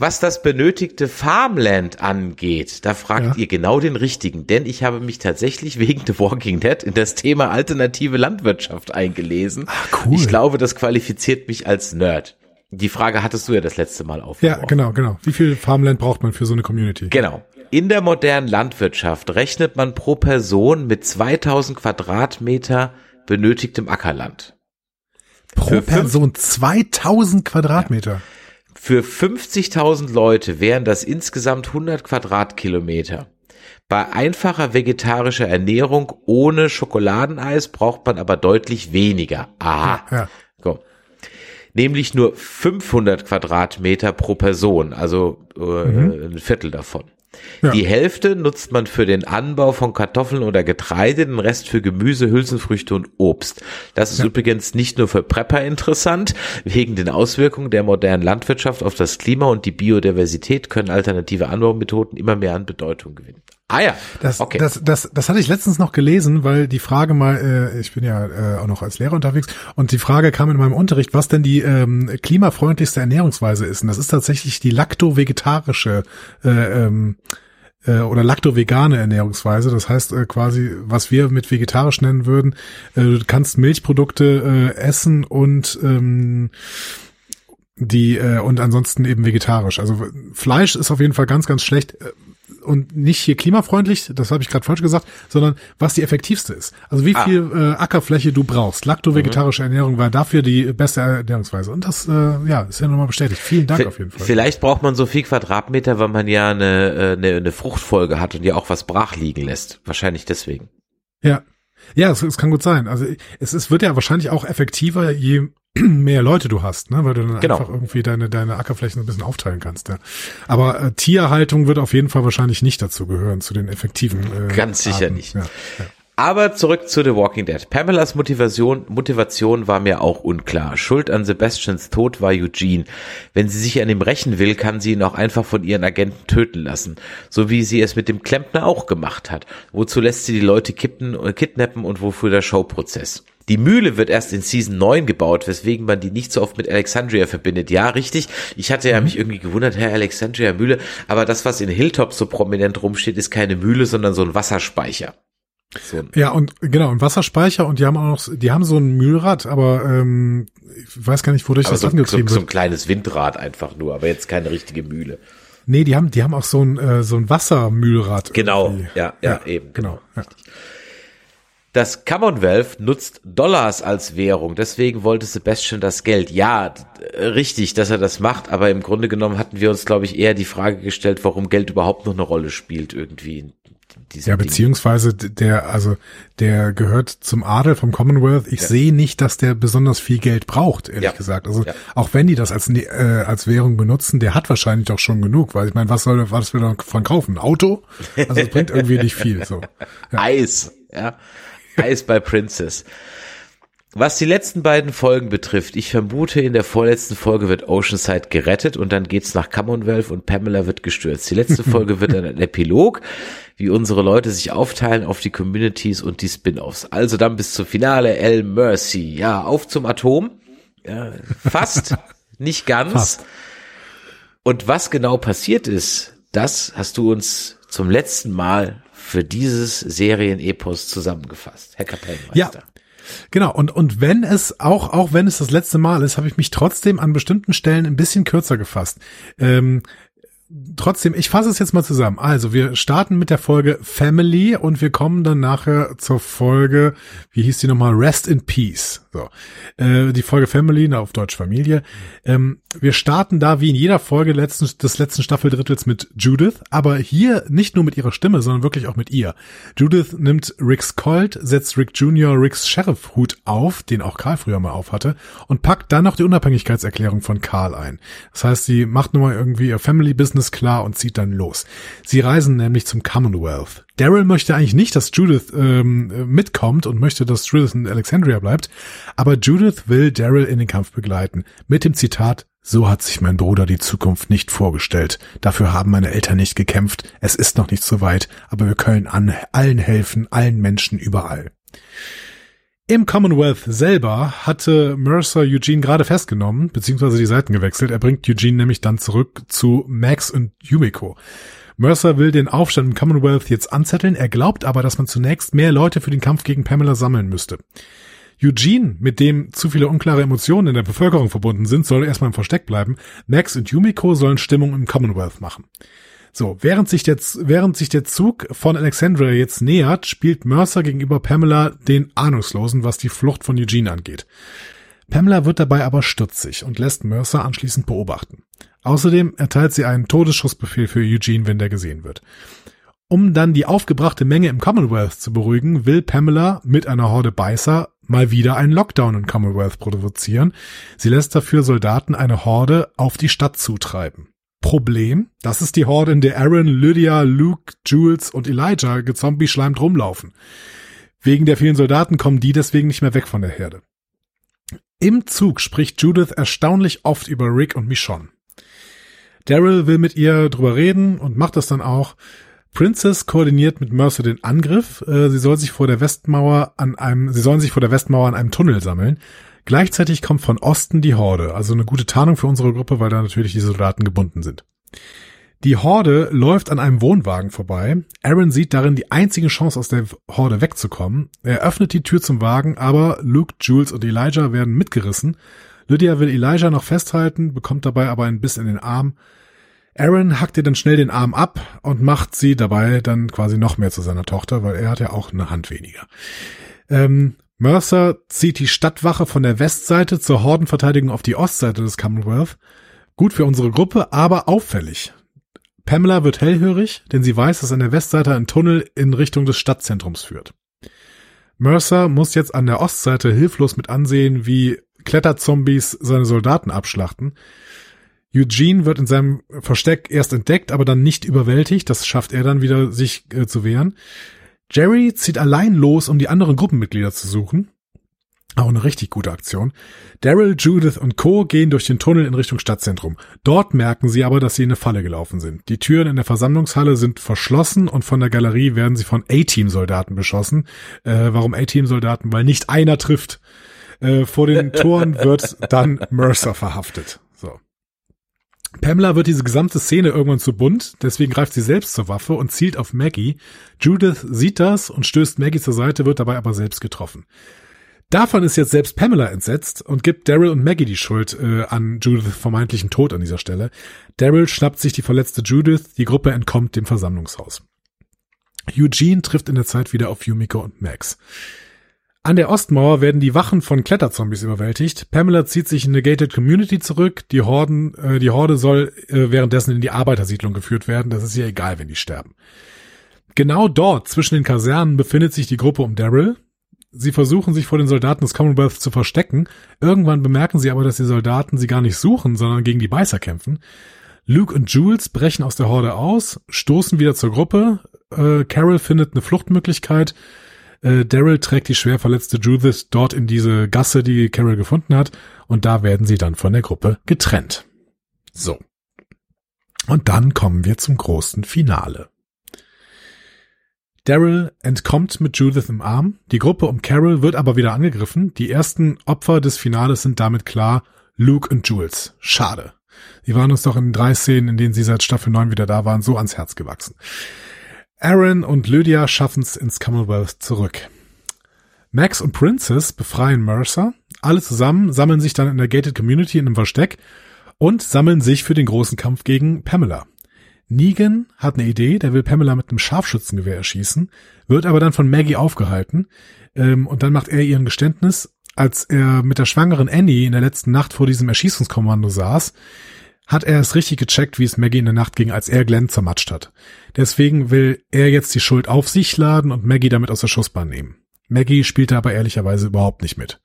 Was das benötigte Farmland angeht, da fragt Ja. ihr genau den richtigen, denn ich habe mich tatsächlich wegen The Walking Dead in das Thema alternative Landwirtschaft eingelesen. Ach, cool. Ich glaube, das qualifiziert mich als Nerd. Die Frage hattest du ja das letzte Mal aufgeworfen. Ja, genau, genau. Wie viel Farmland braucht man für so eine Community? Genau. In der modernen Landwirtschaft rechnet man pro Person mit 2000 Quadratmeter benötigtem Ackerland. Pro Person 2000 Quadratmeter. Für 50.000 Leute wären das insgesamt 100 Quadratkilometer. Bei einfacher vegetarischer Ernährung ohne Schokoladeneis braucht man aber deutlich weniger. Aha. Ja. So. Nämlich nur 500 Quadratmeter pro Person, also äh, ein Viertel davon. Ja. Die Hälfte nutzt man für den Anbau von Kartoffeln oder Getreide, den Rest für Gemüse, Hülsenfrüchte und Obst. Das ist übrigens nicht nur für Prepper interessant. Wegen den Auswirkungen der modernen Landwirtschaft auf das Klima und die Biodiversität können alternative Anbaumethoden immer mehr an Bedeutung gewinnen. Ah ja, Das, okay. das, das, das hatte ich letztens noch gelesen, weil die Frage mal, äh, ich bin ja äh, auch noch als Lehrer unterwegs, und die Frage kam in meinem Unterricht, was denn die ähm, klimafreundlichste Ernährungsweise ist. Und das ist tatsächlich die lakto-vegetarische äh, ähm, äh, oder lakto-vegane Ernährungsweise. Das heißt äh, quasi, was wir mit vegetarisch nennen würden, äh, du kannst Milchprodukte äh, essen und ähm, die äh, und ansonsten eben vegetarisch. Also Fleisch ist auf jeden Fall ganz, ganz schlecht äh, und nicht hier klimafreundlich, das habe ich gerade falsch gesagt, sondern was die effektivste ist. Also wie Ah. viel äh, Ackerfläche du brauchst. Lakto-vegetarische Ernährung war dafür die beste Ernährungsweise. Und das äh, ja ist ja nochmal bestätigt. Vielen Dank V- auf jeden Fall. Vielleicht braucht man so viel Quadratmeter, weil man ja eine, äh, eine, eine Fruchtfolge hat und ja auch was brach liegen lässt. Wahrscheinlich deswegen. Ja. Ja, es, es kann gut sein. Also es, es wird ja wahrscheinlich auch effektiver, je mehr Leute du hast, ne? weil du dann Genau. einfach irgendwie deine, deine Ackerflächen ein bisschen aufteilen kannst. Ja. Aber äh, Tierhaltung wird auf jeden Fall wahrscheinlich nicht dazu gehören, zu den effektiven. Äh, Ganz sicher Arten. nicht. Ja, ja. Aber zurück zu The Walking Dead. Pamelas Motivation, Motivation war mir auch unklar. Schuld an Sebastians Tod war Eugene. Wenn sie sich an ihm rächen will, kann sie ihn auch einfach von ihren Agenten töten lassen. So wie sie es mit dem Klempner auch gemacht hat. Wozu lässt sie die Leute kippen, äh, kidnappen und wofür der Showprozess? Die Mühle wird erst in Season 9 gebaut, weswegen man die nicht so oft mit Alexandria verbindet. Ja, richtig. Ich hatte ja mich irgendwie gewundert, Herr Alexandria Mühle. Aber das, was in Hilltop so prominent rumsteht, ist keine Mühle, sondern so ein Wasserspeicher. So ein Ja, und genau, und Wasserspeicher und die haben auch noch, die haben so ein Mühlrad, aber ähm, ich weiß gar nicht, wodurch Aber das so, so, angetrieben so ein wird. kleines Windrad einfach nur, aber jetzt keine richtige Mühle. Nee, die haben, die haben auch so ein, äh, so ein Wassermühlrad. Genau, irgendwie. ja, ja, eben, Genau. Ja. Das Commonwealth nutzt Dollars als Währung, deswegen wollte Sebastian das Geld. Ja, richtig, dass er das macht, aber im Grunde genommen hatten wir uns, glaube ich, eher die Frage gestellt, warum Geld überhaupt noch eine Rolle spielt irgendwie Ja, beziehungsweise der, also der gehört zum Adel vom Commonwealth. Ich Ja. sehe nicht, dass der besonders viel Geld braucht, ehrlich Ja. gesagt. Also Ja. auch wenn die das als ne- äh, als Währung benutzen, der hat wahrscheinlich doch schon genug, weil ich meine, was soll was will er davon kaufen? Ein Auto? Also es bringt irgendwie nicht viel. So. Eis, ja. Eis bei Princess. Was die letzten beiden Folgen betrifft, ich vermute, in der vorletzten Folge wird Oceanside gerettet und dann geht's nach Commonwealth und Pamela wird gestürzt. Die letzte Folge wird dann ein Epilog, wie unsere Leute sich aufteilen auf die Communities und die Spin-offs. Also dann bis zum Finale El Mercy. Ja, auf zum Atom. Ja, fast, nicht ganz. Fast. Und was genau passiert ist, das hast du uns zum letzten Mal für dieses Serienepos zusammengefasst, Herr Kapellmeister. Ja. Genau, und, und wenn es, auch, auch wenn es das letzte Mal ist, habe ich mich trotzdem an bestimmten Stellen ein bisschen kürzer gefasst. Ähm, trotzdem, ich fasse es jetzt mal zusammen. Also, wir starten mit der Folge Family und wir kommen dann nachher zur Folge, wie hieß die nochmal? Rest in Peace. So. Äh, die Folge Family, na, auf Deutsch Familie. Ähm, wir starten da wie in jeder Folge letzten, des letzten Staffeldrittels mit Judith, aber hier nicht nur mit ihrer Stimme, sondern wirklich auch mit ihr. Judith nimmt Ricks Colt, setzt Rick Jr. Ricks Sheriff-Hut auf, den auch Karl früher mal aufhatte, und packt dann noch die Unabhängigkeitserklärung von Karl ein. Das heißt, sie macht nur mal irgendwie ihr Family-Business klar und zieht dann los. Sie reisen nämlich zum Commonwealth. Daryl möchte eigentlich nicht, dass Judith ähm, mitkommt und möchte, dass Judith in Alexandria bleibt, aber Judith will Daryl in den Kampf begleiten. Mit dem Zitat, so hat sich mein Bruder die Zukunft nicht vorgestellt. Dafür haben meine Eltern nicht gekämpft. Es ist noch nicht so weit, aber wir können an allen helfen, allen Menschen überall. Im Commonwealth selber hatte Mercer Eugene gerade festgenommen, beziehungsweise die Seiten gewechselt. Er bringt Eugene nämlich dann zurück zu Max und Yumiko. Mercer will den Aufstand im Commonwealth jetzt anzetteln, er glaubt aber, dass man zunächst mehr Leute für den Kampf gegen Pamela sammeln müsste. Eugene, mit dem zu viele unklare Emotionen in der Bevölkerung verbunden sind, soll erstmal im Versteck bleiben. Max und Yumiko sollen Stimmung im Commonwealth machen. So, während sich der, während sich der Zug von Alexandria jetzt nähert, spielt Mercer gegenüber Pamela den Ahnungslosen, was die Flucht von Eugene angeht. Pamela wird dabei aber stutzig und lässt Mercer anschließend beobachten. Außerdem erteilt sie einen Todesschussbefehl für Eugene, wenn der gesehen wird. Um dann die aufgebrachte Menge im Commonwealth zu beruhigen, will Pamela mit einer Horde Beißer mal wieder einen Lockdown im Commonwealth provozieren. Sie lässt dafür Soldaten eine Horde auf die Stadt zutreiben. Problem, das ist die Horde, in der Aaron, Lydia, Luke, Jules und Elijah gezombie-schleimt rumlaufen. Wegen der vielen Soldaten kommen die deswegen nicht mehr weg von der Herde. Im Zug spricht Judith erstaunlich oft über Rick und Michonne. Daryl will mit ihr drüber reden und macht das dann auch. Princess koordiniert mit Mercer den Angriff. Äh, sie soll sich vor der Westmauer an einem, sie sollen sich vor der Westmauer an einem Tunnel sammeln. Gleichzeitig kommt von Osten die Horde, also eine gute Tarnung für unsere Gruppe, weil da natürlich die Soldaten gebunden sind. Die Horde läuft an einem Wohnwagen vorbei. Aaron sieht darin die einzige Chance, aus der Horde wegzukommen. Er öffnet die Tür zum Wagen, aber Luke, Jules und Elijah werden mitgerissen. Lydia will Elijah noch festhalten, bekommt dabei aber ein Biss in den Arm. Aaron hackt ihr dann schnell den Arm ab und macht sie dabei dann quasi noch mehr zu seiner Tochter, weil er hat ja auch eine Hand weniger. Ähm, Mercer zieht die Stadtwache von der Westseite zur Hordenverteidigung auf die Ostseite des Commonwealth. Gut für unsere Gruppe, aber auffällig. Pamela wird hellhörig, denn sie weiß, dass an der Westseite ein Tunnel in Richtung des Stadtzentrums führt. Mercer muss jetzt an der Ostseite hilflos mit ansehen, wie Kletterzombies seine Soldaten abschlachten. Eugene wird in seinem Versteck erst entdeckt, aber dann nicht überwältigt. Das schafft er dann wieder, sich äh, zu wehren. Jerry zieht allein los, um die anderen Gruppenmitglieder zu suchen. Auch eine richtig gute Aktion. Daryl, Judith und Co. gehen durch den Tunnel in Richtung Stadtzentrum. Dort merken sie aber, dass sie in eine Falle gelaufen sind. Die Türen in der Versammlungshalle sind verschlossen und von der Galerie werden sie von A-Team-Soldaten beschossen. Äh, warum A-Team-Soldaten? Weil nicht einer trifft. Äh, vor den Toren wird dann Mercer verhaftet. Pamela wird diese gesamte Szene irgendwann zu bunt, deswegen greift sie selbst zur Waffe und zielt auf Maggie. Judith sieht das und stößt Maggie zur Seite, wird dabei aber selbst getroffen. Davon ist jetzt selbst Pamela entsetzt und gibt Daryl und Maggie die Schuld äh, an Judith vermeintlichen Tod an dieser Stelle. Daryl schnappt sich die verletzte Judith, die Gruppe entkommt dem Versammlungshaus. Eugene trifft in der Zeit wieder auf Yumiko und Max. An der Ostmauer werden die Wachen von Kletterzombies überwältigt. Pamela zieht sich in eine gated community zurück. Die Horden, äh, die Horde soll äh, währenddessen in die Arbeitersiedlung geführt werden. Das ist ja egal, wenn die sterben. Genau dort, zwischen den Kasernen, befindet sich die Gruppe um Daryl. Sie versuchen sich vor den Soldaten des Commonwealth zu verstecken. Irgendwann bemerken sie aber, dass die Soldaten sie gar nicht suchen, sondern gegen die Beißer kämpfen. Luke und Jules brechen aus der Horde aus, stoßen wieder zur Gruppe. Äh, Carol findet eine Fluchtmöglichkeit. Äh, Daryl trägt die schwer verletzte Judith dort in diese Gasse, die Carol gefunden hat, und da werden sie dann von der Gruppe getrennt. So. Und dann kommen wir zum großen Finale. Daryl entkommt mit Judith im Arm. Die Gruppe um Carol wird aber wieder angegriffen. Die ersten Opfer des Finales sind damit klar Luke und Jules. Schade. Die waren uns doch in drei Szenen, in denen sie seit Staffel 9 wieder da waren, so ans Herz gewachsen. Aaron und Lydia schaffen es ins Commonwealth zurück. Max und Princess befreien Mercer. Alle zusammen sammeln sich dann in der Gated Community in einem Versteck und sammeln sich für den großen Kampf gegen Pamela. Negan hat eine Idee, der will Pamela mit einem Scharfschützengewehr erschießen, wird aber dann von Maggie aufgehalten ähm, und dann macht er ihr ein Geständnis, als er mit der schwangeren Annie in der letzten Nacht vor diesem Erschießungskommando saß, hat er es richtig gecheckt, wie es Maggie in der Nacht ging, als er Glenn zermatscht hat. Deswegen will er jetzt die Schuld auf sich laden und Maggie damit aus der Schussbahn nehmen. Maggie spielte aber ehrlicherweise überhaupt nicht mit.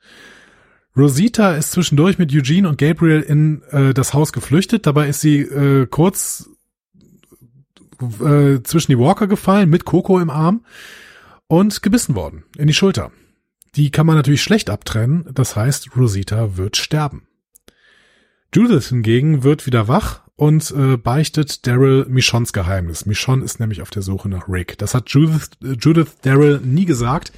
Rosita ist zwischendurch mit Eugene und Gabriel in äh, das Haus geflüchtet. Dabei ist sie äh, kurz äh, zwischen die Walker gefallen mit Coco im Arm und gebissen worden in die Schulter. Die kann man natürlich schlecht abtrennen. Das heißt, Rosita wird sterben. Judith hingegen wird wieder wach und äh, beichtet Daryl Michons Geheimnis. Michonne ist nämlich auf der Suche nach Rick. Das hat Judith, Judith Daryl nie gesagt,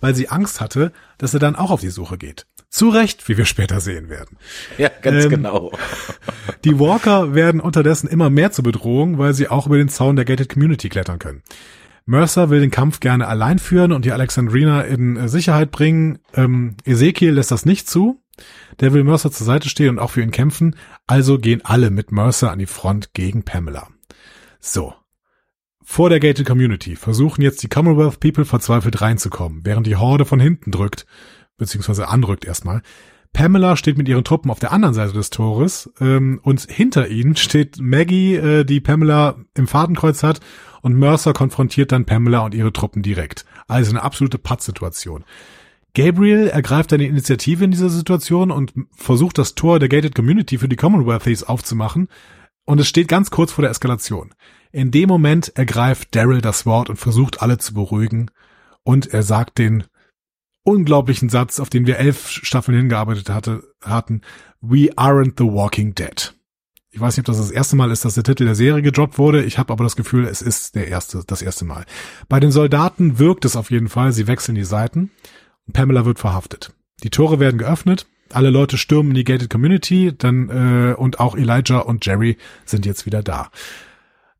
weil sie Angst hatte, dass er dann auch auf die Suche geht. Zu Recht, wie wir später sehen werden. Ja, ganz ähm, genau. Die Walker werden unterdessen immer mehr zur Bedrohung, weil sie auch über den Zaun der Gated Community klettern können. Mercer will den Kampf gerne allein führen und die Alexandrina in äh, Sicherheit bringen. Ähm, Ezekiel lässt das nicht zu. Der will Mercer zur Seite stehen und auch für ihn kämpfen. Also gehen alle mit Mercer an die Front gegen Pamela. So. Vor der Gated Community versuchen jetzt die Commonwealth People verzweifelt reinzukommen, während die Horde von hinten drückt, beziehungsweise anrückt erstmal. Pamela steht mit ihren Truppen auf der anderen Seite des Tores ähm, und hinter ihnen steht Maggie, äh, die Pamela im Fadenkreuz hat und Mercer konfrontiert dann Pamela und ihre Truppen direkt. Also eine absolute Pattsituation. Gabriel ergreift eine Initiative in dieser Situation und versucht das Tor der Gated Community für die Commonwealthies aufzumachen und es steht ganz kurz vor der Eskalation. In dem Moment ergreift Daryl das Wort und versucht alle zu beruhigen und er sagt den unglaublichen Satz, auf den wir elf Staffeln hingearbeitet hatte, hatten, We aren't the walking dead. Ich weiß nicht, ob das das erste Mal ist, dass der Titel der Serie gedroppt wurde. Ich habe aber das Gefühl, es ist der erste, das erste Mal. Bei den Soldaten wirkt es auf jeden Fall. Sie wechseln die Seiten. Und Pamela wird verhaftet. Die Tore werden geöffnet. Alle Leute stürmen die Gated Community. Dann äh, und auch Elijah und Jerry sind jetzt wieder da.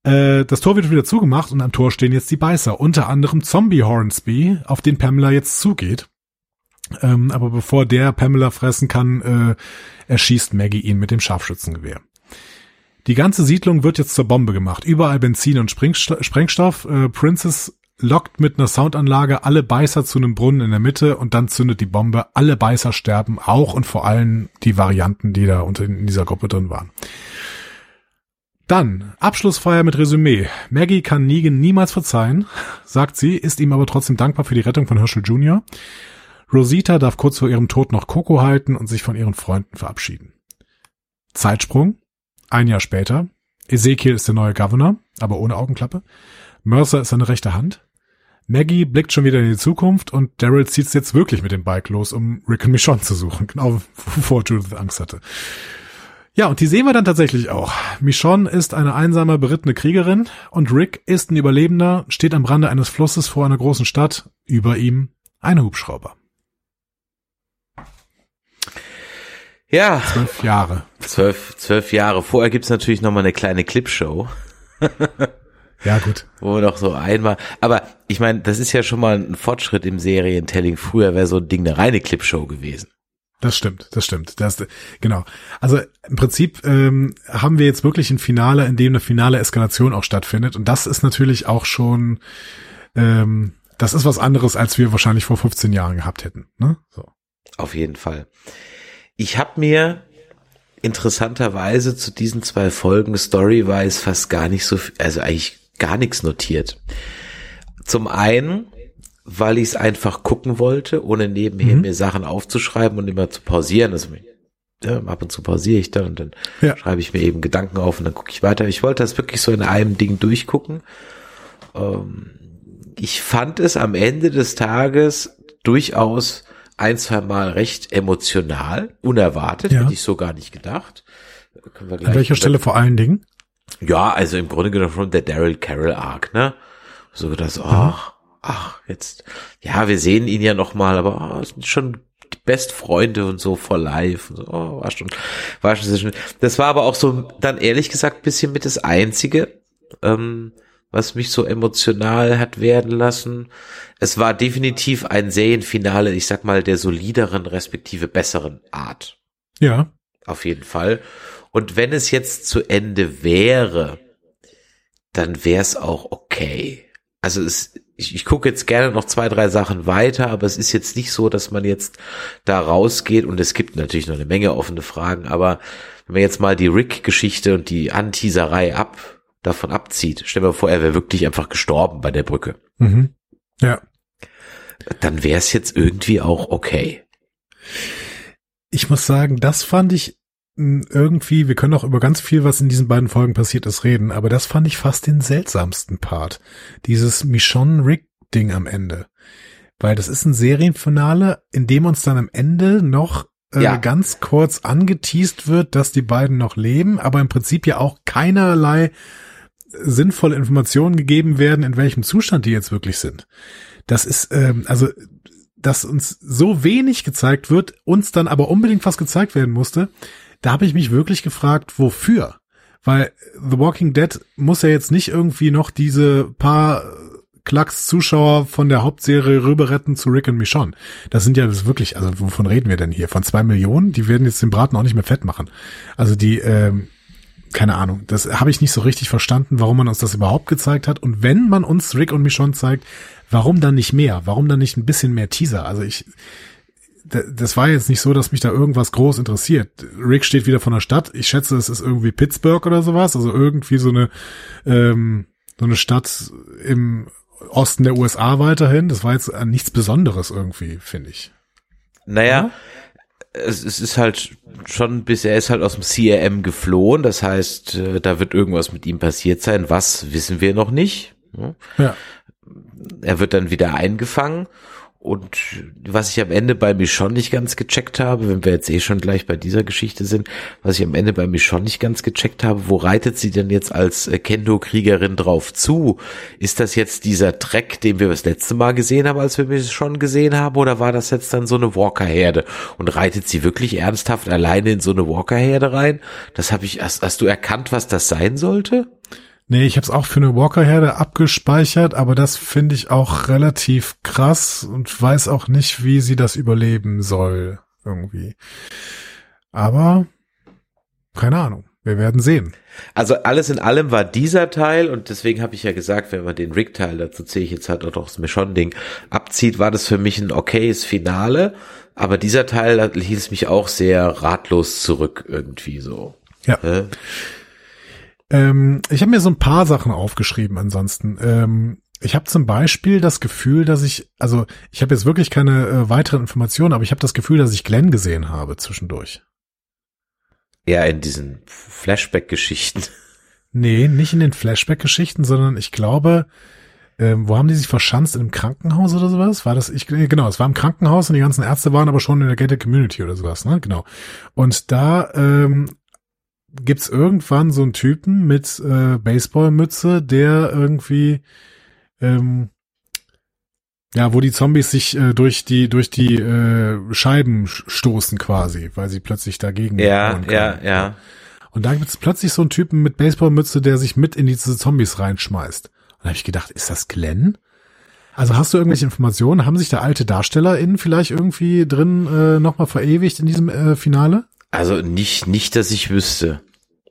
Äh, das Tor wird wieder zugemacht und am Tor stehen jetzt die Beißer. Unter anderem Zombie Hornsby, auf den Pamela jetzt zugeht. Ähm, aber bevor der Pamela fressen kann, äh, erschießt Maggie ihn mit dem Scharfschützengewehr. Die ganze Siedlung wird jetzt zur Bombe gemacht. Überall Benzin und Sprengstoff. Äh, Princess lockt mit einer Soundanlage alle Beißer zu einem Brunnen in der Mitte und dann zündet die Bombe. Alle Beißer sterben, auch und vor allem die Varianten, die da unter in dieser Gruppe drin waren. Dann Abschlussfeier mit Resümee. Maggie kann Negan niemals verzeihen, sagt sie, ist ihm aber trotzdem dankbar für die Rettung von Herschel Jr. Rosita darf kurz vor ihrem Tod noch Coco halten und sich von ihren Freunden verabschieden. Zeitsprung. Ein Jahr später. Ezekiel ist der neue Governor, aber ohne Augenklappe. Mercer ist seine rechte Hand. Maggie blickt schon wieder in die Zukunft und Daryl zieht's jetzt wirklich mit dem Bike los, um Rick und Michonne zu suchen, genau bevor Judith Angst hatte. Ja, und die sehen wir dann tatsächlich auch. Michonne ist eine einsame, berittene Kriegerin und Rick ist ein Überlebender, steht am Rande eines Flusses vor einer großen Stadt, über ihm ein Hubschrauber. Ja. Zwölf Jahre. Zwölf, zwölf Jahre. Vorher gibt's natürlich noch mal eine kleine Clipshow. ja, gut. Wo wir noch so einmal, aber ich meine, das ist ja schon mal ein Fortschritt im Serientelling. Früher wäre so ein Ding eine reine Clipshow gewesen. Das stimmt, das stimmt. Das, genau. Also im Prinzip ähm, haben wir jetzt wirklich ein Finale, in dem eine finale Eskalation auch stattfindet. Und das ist natürlich auch schon, ähm, das ist was anderes, als wir wahrscheinlich vor 15 Jahren gehabt hätten. Ne? So. Auf jeden Fall. Ich habe mir interessanterweise zu diesen zwei Folgen Story-wise fast gar nicht so, also eigentlich gar nichts notiert. Zum einen, weil ich es einfach gucken wollte, ohne nebenher mhm. mir Sachen aufzuschreiben und immer zu pausieren. Also ja, ab und zu pausiere ich dann und dann ja. schreibe ich mir eben Gedanken auf und dann gucke ich weiter. Ich wollte das wirklich so in einem Ding durchgucken. Ähm, ich fand es am Ende des Tages durchaus ein, zwei Mal recht emotional, unerwartet, ja. hätte ich so gar nicht gedacht. An welcher Stelle vor allen Dingen? Ja, also im Grunde genommen schon der Daryl Carroll Arc, ne? So das, ach, ach, jetzt, ja, wir sehen ihn ja noch mal, aber oh, sind schon die Bestfreunde und so for life. Und so, oh, war schon, war schon, das war aber auch so, dann ehrlich gesagt, bisschen mit das Einzige, ähm, was mich so emotional hat werden lassen. Es war definitiv ein Serienfinale, ich sag mal, der solideren, respektive besseren Art. Ja. Auf jeden Fall. Und wenn es jetzt zu Ende wäre, dann wäre es auch okay. Also es, ich, ich gucke jetzt gerne noch zwei, drei Sachen weiter, aber es ist jetzt nicht so, dass man jetzt da rausgeht und es gibt natürlich noch eine Menge offene Fragen, aber wenn man jetzt mal die Rick-Geschichte und die Anteaserei ab, davon abzieht, stell mir vor, er wäre wirklich einfach gestorben bei der Brücke. Mhm. Ja. Dann wäre es jetzt irgendwie auch okay. Ich muss sagen, das fand ich irgendwie, wir können auch über ganz viel, was in diesen beiden Folgen passiert ist, reden, aber das fand ich fast den seltsamsten Part. Dieses Michonne-Rick-Ding am Ende. Weil das ist ein Serienfinale, in dem uns dann am Ende noch äh, ja. ganz kurz angeteased wird, dass die beiden noch leben, aber im Prinzip ja auch keinerlei sinnvolle Informationen gegeben werden, in welchem Zustand die jetzt wirklich sind. Das ist, ähm, also dass uns so wenig gezeigt wird, uns dann aber unbedingt was gezeigt werden musste, da habe ich mich wirklich gefragt, wofür? Weil The Walking Dead muss ja jetzt nicht irgendwie noch diese paar Klacks Zuschauer von der Hauptserie rüber retten zu Rick und Michonne. Das sind ja wirklich, also wovon reden wir denn hier? Von zwei Millionen? Die werden jetzt den Braten auch nicht mehr fett machen. Also die, ähm, keine Ahnung, das habe ich nicht so richtig verstanden, warum man uns das überhaupt gezeigt hat. Und wenn man uns Rick und Michonne zeigt, warum dann nicht mehr? Warum dann nicht ein bisschen mehr Teaser? Also ich, das war jetzt nicht so, dass mich da irgendwas groß interessiert. Rick steht wieder von der Stadt. Ich schätze, es ist irgendwie Pittsburgh oder sowas. Also irgendwie so eine, ähm, so eine Stadt im Osten der USA weiterhin. Das war jetzt nichts Besonderes irgendwie, finde ich. Naja, ja? es, es ist halt schon bis er ist halt aus dem CRM geflohen. Das heißt, äh, da wird irgendwas mit ihm passiert sein. Was wissen wir noch nicht. Ja. Er wird dann wieder eingefangen und was ich am Ende bei Michonne nicht ganz gecheckt habe, wenn wir jetzt eh schon gleich bei dieser Geschichte sind, was ich am Ende bei Michonne nicht ganz gecheckt habe, wo reitet sie denn jetzt als Kendo-Kriegerin drauf zu? Ist das jetzt dieser Dreck, den wir das letzte Mal gesehen haben, als wir Michonne gesehen haben, oder war das jetzt dann so eine Walker-Herde? Und reitet sie wirklich ernsthaft alleine in so eine Walker-Herde rein? Das habe ich, hast, hast du erkannt, was das sein sollte? Nee, ich habe es auch für eine Walker-Herde abgespeichert, aber das finde ich auch relativ krass und weiß auch nicht, wie sie das überleben soll irgendwie. Aber keine Ahnung. Wir werden sehen. Also alles in allem war dieser Teil, und deswegen habe ich ja gesagt, wenn man den Rick-Teil, dazu zähle ich jetzt halt auch das Michonne-Ding, abzieht, war das für mich ein okayes Finale. Aber dieser Teil hieß mich auch sehr ratlos zurück irgendwie so. Ja. Äh? Ähm, ich habe mir so ein paar Sachen aufgeschrieben ansonsten. Ähm, ich habe zum Beispiel das Gefühl, dass ich, also ich habe jetzt wirklich keine äh, weiteren Informationen, aber ich habe das Gefühl, dass ich Glenn gesehen habe zwischendurch. Ja, in diesen Flashback-Geschichten. Nee, nicht in den Flashback-Geschichten, sondern ich glaube, ähm, wo haben die sich verschanzt? Im Krankenhaus oder sowas? War das, ich, genau, es war im Krankenhaus und die ganzen Ärzte waren aber schon in der Gated Community oder sowas, ne? Genau. Und da ähm, gibt's irgendwann so einen Typen mit äh, Baseballmütze, der irgendwie ähm, ja, wo die Zombies sich äh, durch die durch die äh, Scheiben stoßen quasi, weil sie plötzlich dagegen Ja, ja, ja. Und da gibt's plötzlich so einen Typen mit Baseballmütze, der sich mit in diese Zombies reinschmeißt. Und da habe ich gedacht, ist das Glenn? Also hast du irgendwelche Informationen? Haben sich da alte DarstellerInnen vielleicht irgendwie drin äh, nochmal verewigt in diesem äh, Finale? Also nicht, nicht, dass ich wüsste.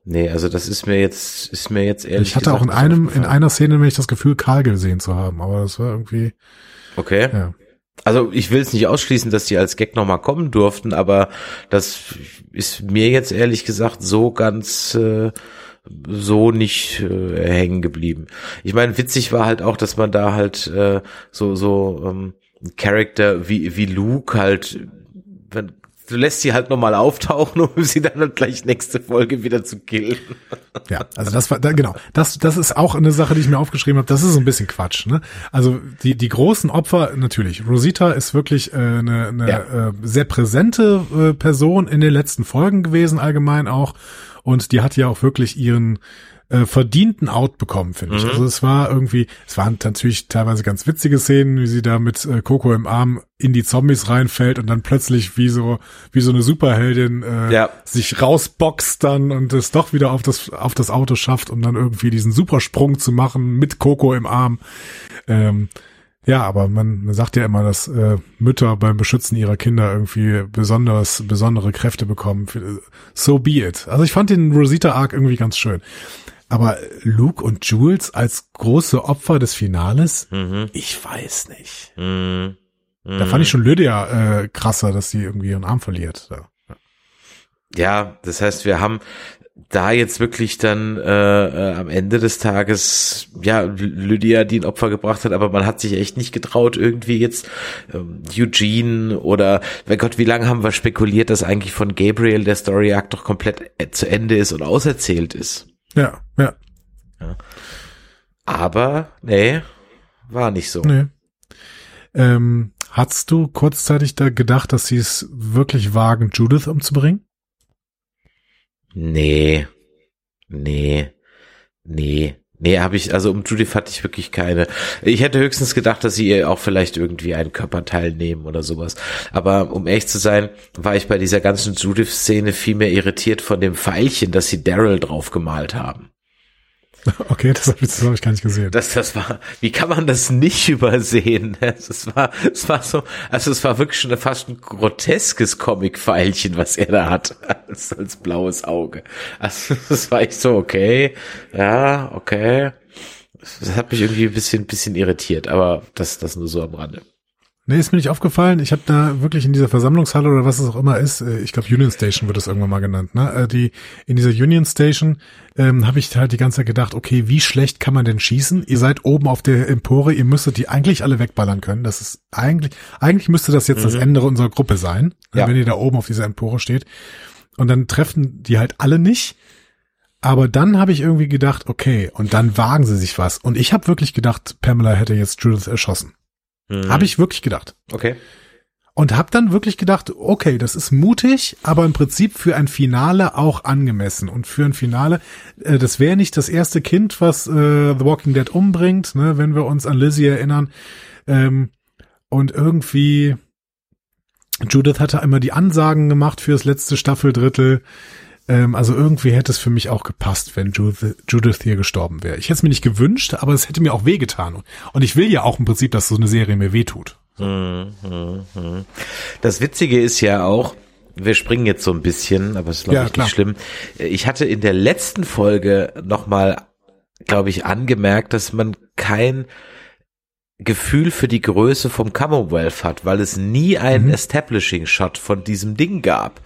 Nee, also das ist mir jetzt, ist mir jetzt ehrlich. Ich hatte auch in einem, in einer Szene nämlich das Gefühl, Karl gesehen zu haben, aber das war irgendwie. Okay. Ja. Also ich will es nicht ausschließen, dass die als Gag nochmal kommen durften, aber das ist mir jetzt ehrlich gesagt so ganz äh, so nicht äh, hängen geblieben. Ich meine, witzig war halt auch, dass man da halt äh, so so ähm, Charakter wie wie Luke halt wenn du lässt sie halt nochmal auftauchen, um sie dann halt gleich nächste Folge wieder zu killen. Ja, also das war, da, genau, das, das ist auch eine Sache, die ich mir aufgeschrieben habe. Das ist so ein bisschen Quatsch. Ne? Also die, die großen Opfer, natürlich, Rosita ist wirklich äh, eine, eine ja. äh, sehr präsente äh, Person in den letzten Folgen gewesen, allgemein auch. Und die hat ja auch wirklich ihren äh, verdienten Out bekommen, finde ich. Also es war irgendwie, es waren natürlich teilweise ganz witzige Szenen, wie sie da mit äh, Coco im Arm in die Zombies reinfällt und dann plötzlich wie so wie so eine Superheldin äh, Ja. sich rausboxt dann und es doch wieder auf das auf das Auto schafft, um dann irgendwie diesen Supersprung zu machen mit Coco im Arm. Ähm, ja, aber man, man sagt ja immer, dass äh, Mütter beim Beschützen ihrer Kinder irgendwie besonders besondere Kräfte bekommen. So be it. Also ich fand den Rosita Arc irgendwie ganz schön. Aber Luke und Jules als große Opfer des Finales, ich weiß nicht. Mhm. Da fand ich schon Lydia äh, krasser, dass sie irgendwie ihren Arm verliert. Ja. Ja, das heißt, wir haben da jetzt wirklich dann äh, äh, am Ende des Tages ja Lydia, die ein Opfer gebracht hat, aber man hat sich echt nicht getraut, irgendwie jetzt ähm, Eugene oder mein Gott, wie lange haben wir spekuliert, dass eigentlich von Gabriel der Story Arc doch komplett äh, zu Ende ist und auserzählt ist. Ja, ja. Aber nee, war nicht so. Nee. Ähm, hast du kurzzeitig da gedacht, dass sie es wirklich wagen, Judith umzubringen? Nee. Nee. Nee. Nee, habe ich, also um Judith hatte ich wirklich keine. Ich hätte höchstens gedacht, dass sie ihr auch vielleicht irgendwie einen Körperteil nehmen oder sowas. Aber um ehrlich zu sein, war ich bei dieser ganzen Judith-Szene viel mehr irritiert von dem Pfeilchen, das sie Daryl drauf gemalt haben. Okay, das habe ich, das hab ich gar nicht gesehen. Das, das war, wie kann man das nicht übersehen? Es war, es war so, also es war wirklich schon fast ein groteskes Comic-Pfeilchen, was er da hat, als, als blaues Auge. Also, das war echt so, okay, ja, okay. Das hat mich irgendwie ein bisschen, bisschen irritiert, aber das, das nur so am Rande. Nee, ist mir nicht aufgefallen. Ich habe da wirklich in dieser Versammlungshalle oder was es auch immer ist, äh, ich glaube Union Station wird es irgendwann mal genannt, ne? Äh, Die in dieser Union Station ähm, habe ich halt die ganze Zeit gedacht, okay, wie schlecht kann man denn schießen? Ihr seid oben auf der Empore, ihr müsstet die eigentlich alle wegballern können. Das ist eigentlich, eigentlich müsste das jetzt das Ende unserer Gruppe sein, Ja. wenn ihr da oben auf dieser Empore steht. Und dann treffen die halt alle nicht. Aber dann habe ich irgendwie gedacht, okay, und dann wagen sie sich was. Und ich habe wirklich gedacht, Pamela hätte jetzt Judith erschossen. Mhm. Habe ich wirklich gedacht. Okay. Und habe dann wirklich gedacht, okay, das ist mutig, aber im Prinzip für ein Finale auch angemessen. Und für ein Finale, äh, das wäre nicht das erste Kind, was äh, The Walking Dead umbringt, ne, wenn wir uns an Lizzie erinnern. Ähm, und irgendwie, Judith hatte immer die Ansagen gemacht für das letzte Staffeldrittel. Ähm, also irgendwie hätte es für mich auch gepasst, wenn Judith, Judith hier gestorben wäre. Ich hätte es mir nicht gewünscht, aber es hätte mir auch wehgetan. Und ich will ja auch im Prinzip, dass so eine Serie mir wehtut. Das Witzige ist ja auch, wir springen jetzt so ein bisschen, aber es ist glaube Ja, ich klar. nicht schlimm. Ich hatte in der letzten Folge nochmal, glaube ich, angemerkt, dass man kein Gefühl für die Größe vom Commonwealth hat, weil es nie einen Establishing Shot von diesem Ding gab.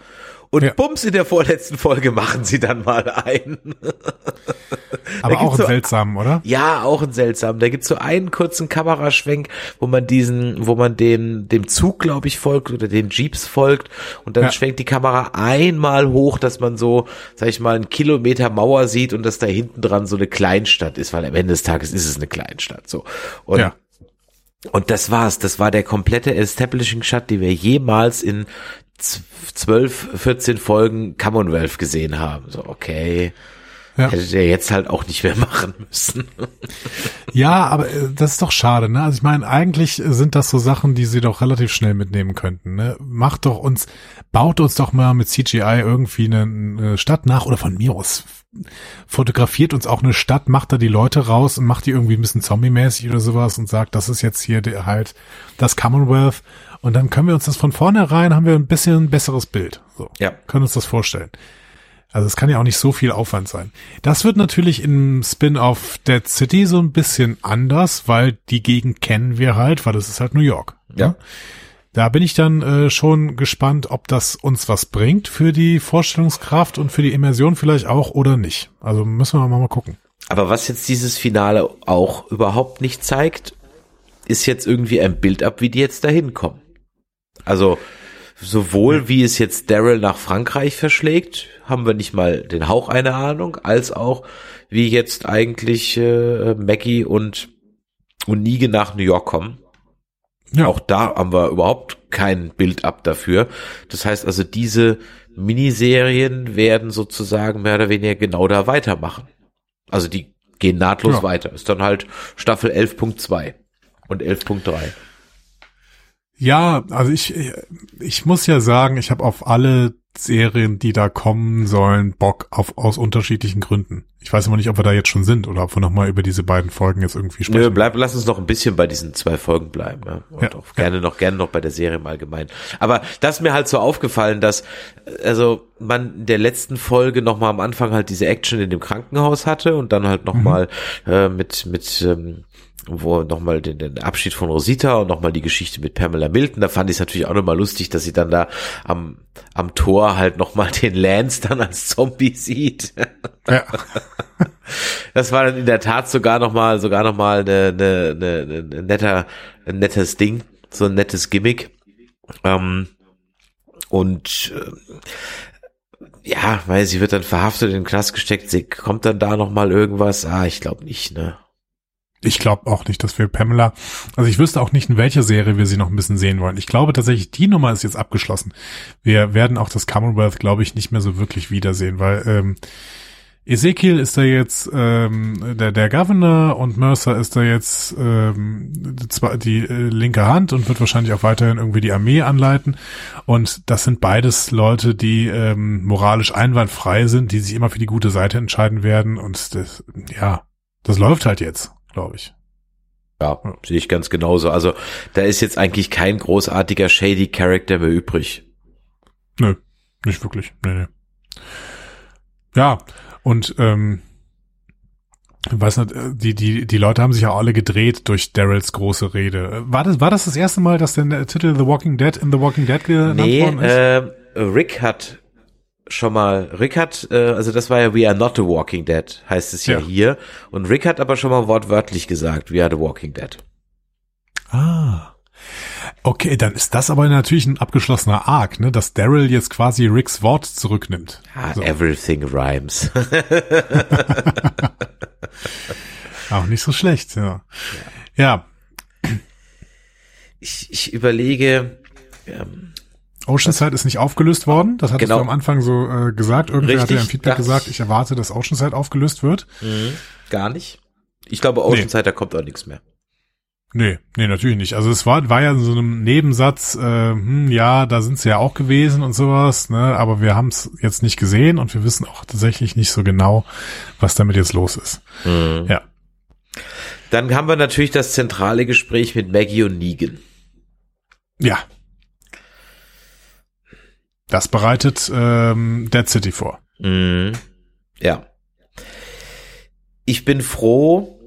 Und. Ja. bums, in der vorletzten Folge machen sie dann mal einen. Aber auch einen so- seltsamen, oder? Ja, auch ein seltsam. Da gibt's so einen kurzen Kameraschwenk, wo man diesen, wo man den, dem Zug, glaube ich, folgt oder den Jeeps folgt und dann Ja. schwenkt die Kamera einmal hoch, dass man so, sag ich mal, einen Kilometer Mauer sieht und dass da hinten dran so eine Kleinstadt ist, weil am Ende des Tages ist es eine Kleinstadt, so. Und Ja. und das war's. Das war der komplette Establishing Shot, die wir jemals in z- 12, 14 Folgen Commonwealth gesehen haben. So, okay. Ja. Hättet ihr jetzt halt auch nicht mehr machen müssen. Ja, aber äh, das ist doch schade, ne? Also ich meine, eigentlich sind das so Sachen, die sie doch relativ schnell mitnehmen könnten, ne? Macht doch uns, baut uns doch mal mit CGI irgendwie eine, eine Stadt nach oder von mir aus fotografiert uns auch eine Stadt, macht da die Leute raus und macht die irgendwie ein bisschen zombie-mäßig oder sowas und sagt, das ist jetzt hier der, halt das Commonwealth und dann können wir uns das von vornherein, haben wir ein bisschen ein besseres Bild. So. Ja. Können uns das vorstellen. Also es kann ja auch nicht so viel Aufwand sein. Das wird natürlich im Spin-off Dead City so ein bisschen anders, weil die Gegend kennen wir halt, weil das ist halt New York. Ja. Da bin ich dann äh, schon gespannt, ob das uns was bringt für die Vorstellungskraft und für die Immersion vielleicht auch oder nicht. Also müssen wir mal, mal gucken. Aber was jetzt dieses Finale auch überhaupt nicht zeigt, ist jetzt irgendwie ein Bild ab, wie die jetzt dahin kommen. Also sowohl wie es jetzt Daryl nach Frankreich verschlägt, haben wir nicht mal den Hauch einer Ahnung, als auch wie jetzt eigentlich äh, Maggie und und Nige nach New York kommen. Ja. Auch da haben wir überhaupt kein Bild ab dafür. Das heißt also, diese Miniserien werden sozusagen mehr oder weniger genau da weitermachen. Also die gehen nahtlos Ja. weiter. Ist dann halt Staffel 11.2 und 11.3. Ja, also ich, ich muss ja sagen, ich habe auf alle Serien, die da kommen sollen, Bock auf aus unterschiedlichen Gründen. Ich weiß immer nicht, ob wir da jetzt schon sind oder ob wir nochmal über diese beiden Folgen jetzt irgendwie Nö, sprechen. bleib, lass uns noch ein bisschen bei diesen zwei Folgen bleiben. Ja? Und Ja, auch gerne noch, gerne noch bei der Serie im Allgemeinen. Aber das ist mir halt so aufgefallen, dass, also, man in der letzten Folge nochmal am Anfang halt diese Action in dem Krankenhaus hatte und dann halt nochmal äh, mit, mit, ähm, wo nochmal den, den Abschied von Rosita und nochmal die Geschichte mit Pamela Milton. Da fand ich es natürlich auch nochmal lustig, dass sie dann da am, am Tor halt nochmal den Lance dann als Zombie sieht. Ja. Das war dann in der Tat sogar noch mal, sogar noch mal eine, eine, eine, eine netter, ein nettes Ding, so ein nettes Gimmick. Ähm, und äh, ja, weil sie wird dann verhaftet in den Knast gesteckt. Sie kommt dann da noch mal irgendwas. Ah, ich glaube nicht, ne? Ich glaube auch nicht, dass wir Pamela, also ich wüsste auch nicht, in welcher Serie wir sie noch ein bisschen sehen wollen. Ich glaube tatsächlich, die Nummer ist jetzt abgeschlossen. Wir werden auch das Commonwealth, glaube ich, nicht mehr so wirklich wiedersehen, weil ähm, Ezekiel ist da jetzt ähm, der, der Governor und Mercer ist da jetzt ähm, zwar die äh, linke Hand und wird wahrscheinlich auch weiterhin irgendwie die Armee anleiten. Und das sind beides Leute, die ähm, moralisch einwandfrei sind, die sich immer für die gute Seite entscheiden werden. Und das, ja, das läuft halt jetzt, glaube ich. Ja, sehe ich ganz genauso. Also da ist jetzt eigentlich kein großartiger shady Character mehr übrig. Nö, nicht wirklich. Nee, nee. Ja, und ähm, weiß nicht, die, die, die Leute haben sich ja alle gedreht durch Daryls große Rede. War das, war das das erste Mal, dass der Titel The Walking Dead in The Walking Dead genannt Nee, worden ist? äh, Rick hat schon mal, Rick hat, äh, also das war ja We are not the Walking Dead, heißt es ja, Ja. hier. Und Rick hat aber schon mal wortwörtlich gesagt, We are the Walking Dead. Ah. Okay, dann ist das aber natürlich ein abgeschlossener Arc, ne, dass daryl jetzt quasi Ricks Wort zurücknimmt. Ah, So. Everything rhymes. Auch nicht so schlecht, ja. Ja, ich, ich überlege, ähm, Oceanside ist nicht aufgelöst worden. Das hattest Genau. du am Anfang so äh, gesagt. Irgendwer hatte ja im Feedback gesagt, ich. erwarte, dass Oceanside aufgelöst wird. gar nicht. Ich glaube, Oceanside, da kommt auch nichts mehr. Nee, nee, natürlich nicht. Also es war, war ja in so einem Nebensatz, äh, hm, ja, da sind sie ja auch gewesen und sowas, ne, aber wir haben es jetzt nicht gesehen und wir wissen auch tatsächlich nicht so genau, was damit jetzt los ist. Ja. Dann haben wir natürlich das zentrale Gespräch mit Maggie und Negan. Ja. Das bereitet ähm, Dead City vor. Mhm. Ja. Ich bin froh,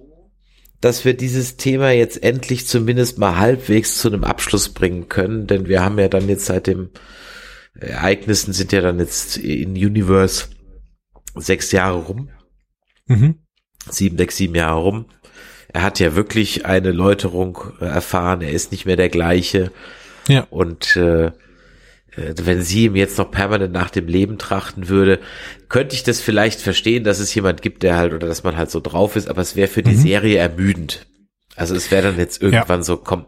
dass wir dieses Thema jetzt endlich zumindest mal halbwegs zu einem Abschluss bringen können, denn wir haben ja dann jetzt seit dem Ereignissen sind ja dann jetzt in Universe sechs Jahre rum, Mhm. sieben, sechs, sieben Jahre rum. Er hat ja wirklich eine Läuterung erfahren, er ist nicht mehr der gleiche. Ja. Und äh, wenn sie ihm jetzt noch permanent nach dem Leben trachten würde, könnte ich das vielleicht verstehen, dass es jemand gibt, der halt, oder dass man halt so drauf ist, aber es wäre für die Mhm. Serie ermüdend. Also es wäre dann jetzt irgendwann so, komm,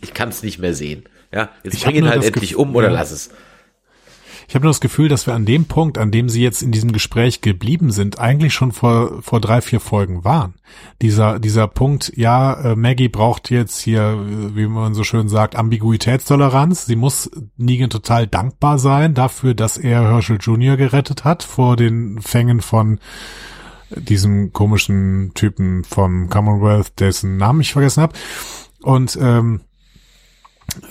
ich kann es nicht mehr sehen. Ja, jetzt Ich bring ihn halt endlich Gef- um oder ja. lass es. Ich habe nur das Gefühl, dass wir an dem Punkt, an dem sie jetzt in diesem Gespräch geblieben sind, eigentlich schon vor, vor drei, vier Folgen waren. Dieser, dieser Punkt, ja, äh, Maggie braucht jetzt hier, äh, wie man so schön sagt, Ambiguitätstoleranz. Sie muss Negan total dankbar sein dafür, dass er Herschel Jr. gerettet hat vor den Fängen von diesem komischen Typen vom Commonwealth, dessen Namen ich vergessen habe. Und ähm,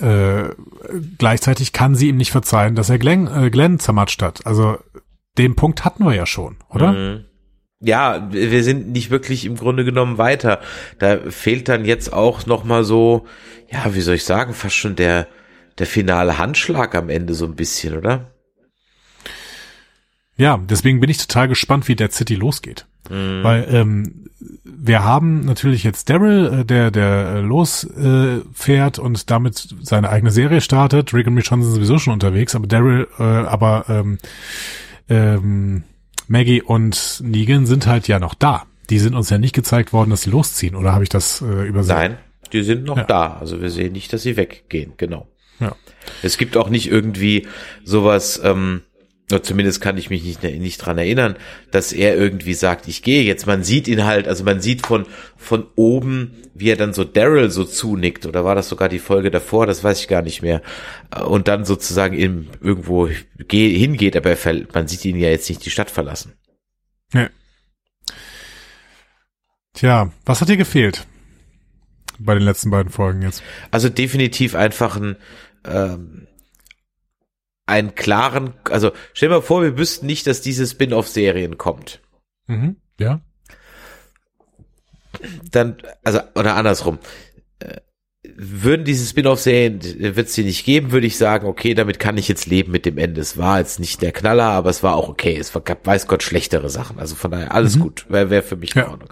äh, gleichzeitig kann sie ihm nicht verzeihen, dass er Glenn, äh, Glenn zermatscht hat. Also den Punkt hatten wir ja schon, oder? Mhm. Ja, wir sind nicht wirklich im Grunde genommen weiter. Da fehlt dann jetzt auch noch mal so, ja, wie soll ich sagen, fast schon der der finale Handschlag am Ende so ein bisschen, oder? Ja, deswegen bin ich total gespannt, wie der City losgeht. Weil ähm, wir haben natürlich jetzt Daryl, äh, der der äh, losfährt äh, und damit seine eigene Serie startet. Rick und Michonne sind sowieso schon unterwegs, aber Daryl, äh, aber ähm, ähm, Maggie und Negan sind halt ja noch da. Die sind uns ja nicht gezeigt worden, dass sie losziehen, oder habe ich das äh, übersehen? Nein, die sind noch Ja. da. Also wir sehen nicht, dass sie weggehen, genau. Ja. Es gibt auch nicht irgendwie sowas, ähm, zumindest kann ich mich nicht, nicht dran erinnern, dass er irgendwie sagt, ich gehe jetzt. Man sieht ihn halt, also man sieht von, von oben, wie er dann so Daryl so zunickt, oder war das sogar die Folge davor, das weiß ich gar nicht mehr. Und dann sozusagen ihm irgendwo hingeht, aber man sieht ihn ja jetzt nicht die Stadt verlassen. Ja. Tja, was hat dir gefehlt? Bei den letzten beiden Folgen jetzt. Also definitiv einfach ein, ähm, einen klaren, also stell dir mal vor, wir wüssten nicht, dass diese Spin-off-Serien kommt. Mhm, ja. Dann, also, oder andersrum. Würden diese Spin-off-Serien, wird es sie nicht geben, würde ich sagen, okay, damit kann ich jetzt leben mit dem Ende. Es war jetzt nicht der Knaller, aber es war auch okay. Es gab, weiß Gott, schlechtere Sachen. Also von daher alles mhm. gut. Wäre wär für mich in Ordnung.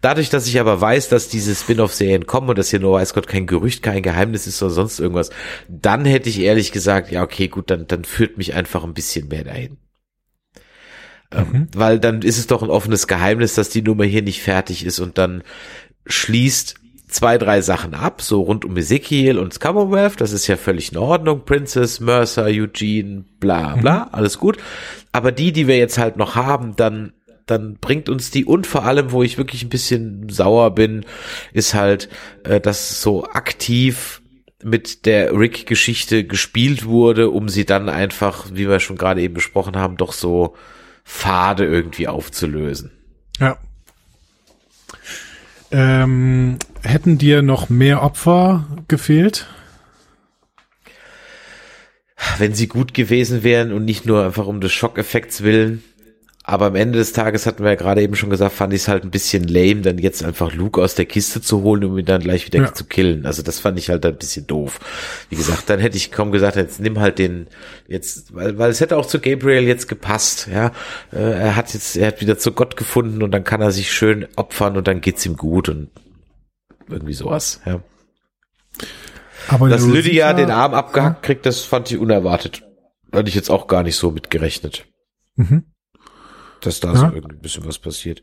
Dadurch, dass ich aber weiß, dass diese Spin-off-Serien kommen und dass hier nur weiß Gott kein Gerücht, kein Geheimnis ist oder sonst irgendwas, dann hätte ich ehrlich gesagt, ja, okay, gut, dann, dann führt mich einfach ein bisschen mehr dahin. Ähm, mhm. Weil dann ist es doch ein offenes Geheimnis, dass die Nummer hier nicht fertig ist und dann schließt zwei, drei Sachen ab, so rund um Ezekiel und das Commonwealth, das ist ja völlig in Ordnung, Princess, Mercer, Eugene, bla bla, mhm. alles gut. Aber die, die wir jetzt halt noch haben, dann, dann bringt uns die und vor allem, wo ich wirklich ein bisschen sauer bin, ist halt, äh, dass so aktiv mit der Rick-Geschichte gespielt wurde, um sie dann einfach, wie wir schon gerade eben besprochen haben, doch so fade irgendwie aufzulösen. Ja. Ähm, hätten dir noch mehr Opfer gefehlt? Wenn sie gut gewesen wären und nicht nur einfach um des Schockeffekts willen. Aber am Ende des Tages hatten wir ja gerade eben schon gesagt, fand ich es halt ein bisschen lame, dann jetzt einfach Luke aus der Kiste zu holen, um ihn dann gleich wieder ja. zu killen. Also das fand ich halt ein bisschen doof. Wie gesagt, dann hätte ich kaum gesagt, jetzt nimm halt den, jetzt, weil, weil es hätte auch zu Gabriel jetzt gepasst, ja. Äh, er hat jetzt, er hat wieder zu Gott gefunden und dann kann er sich schön opfern und dann geht's ihm gut und irgendwie sowas, ja. Aber Dass Lydia den Arm abgehackt kriegt, das fand ich unerwartet. Hatte ich jetzt auch gar nicht so mitgerechnet. Mhm dass da ja. so irgendwie ein bisschen was passiert.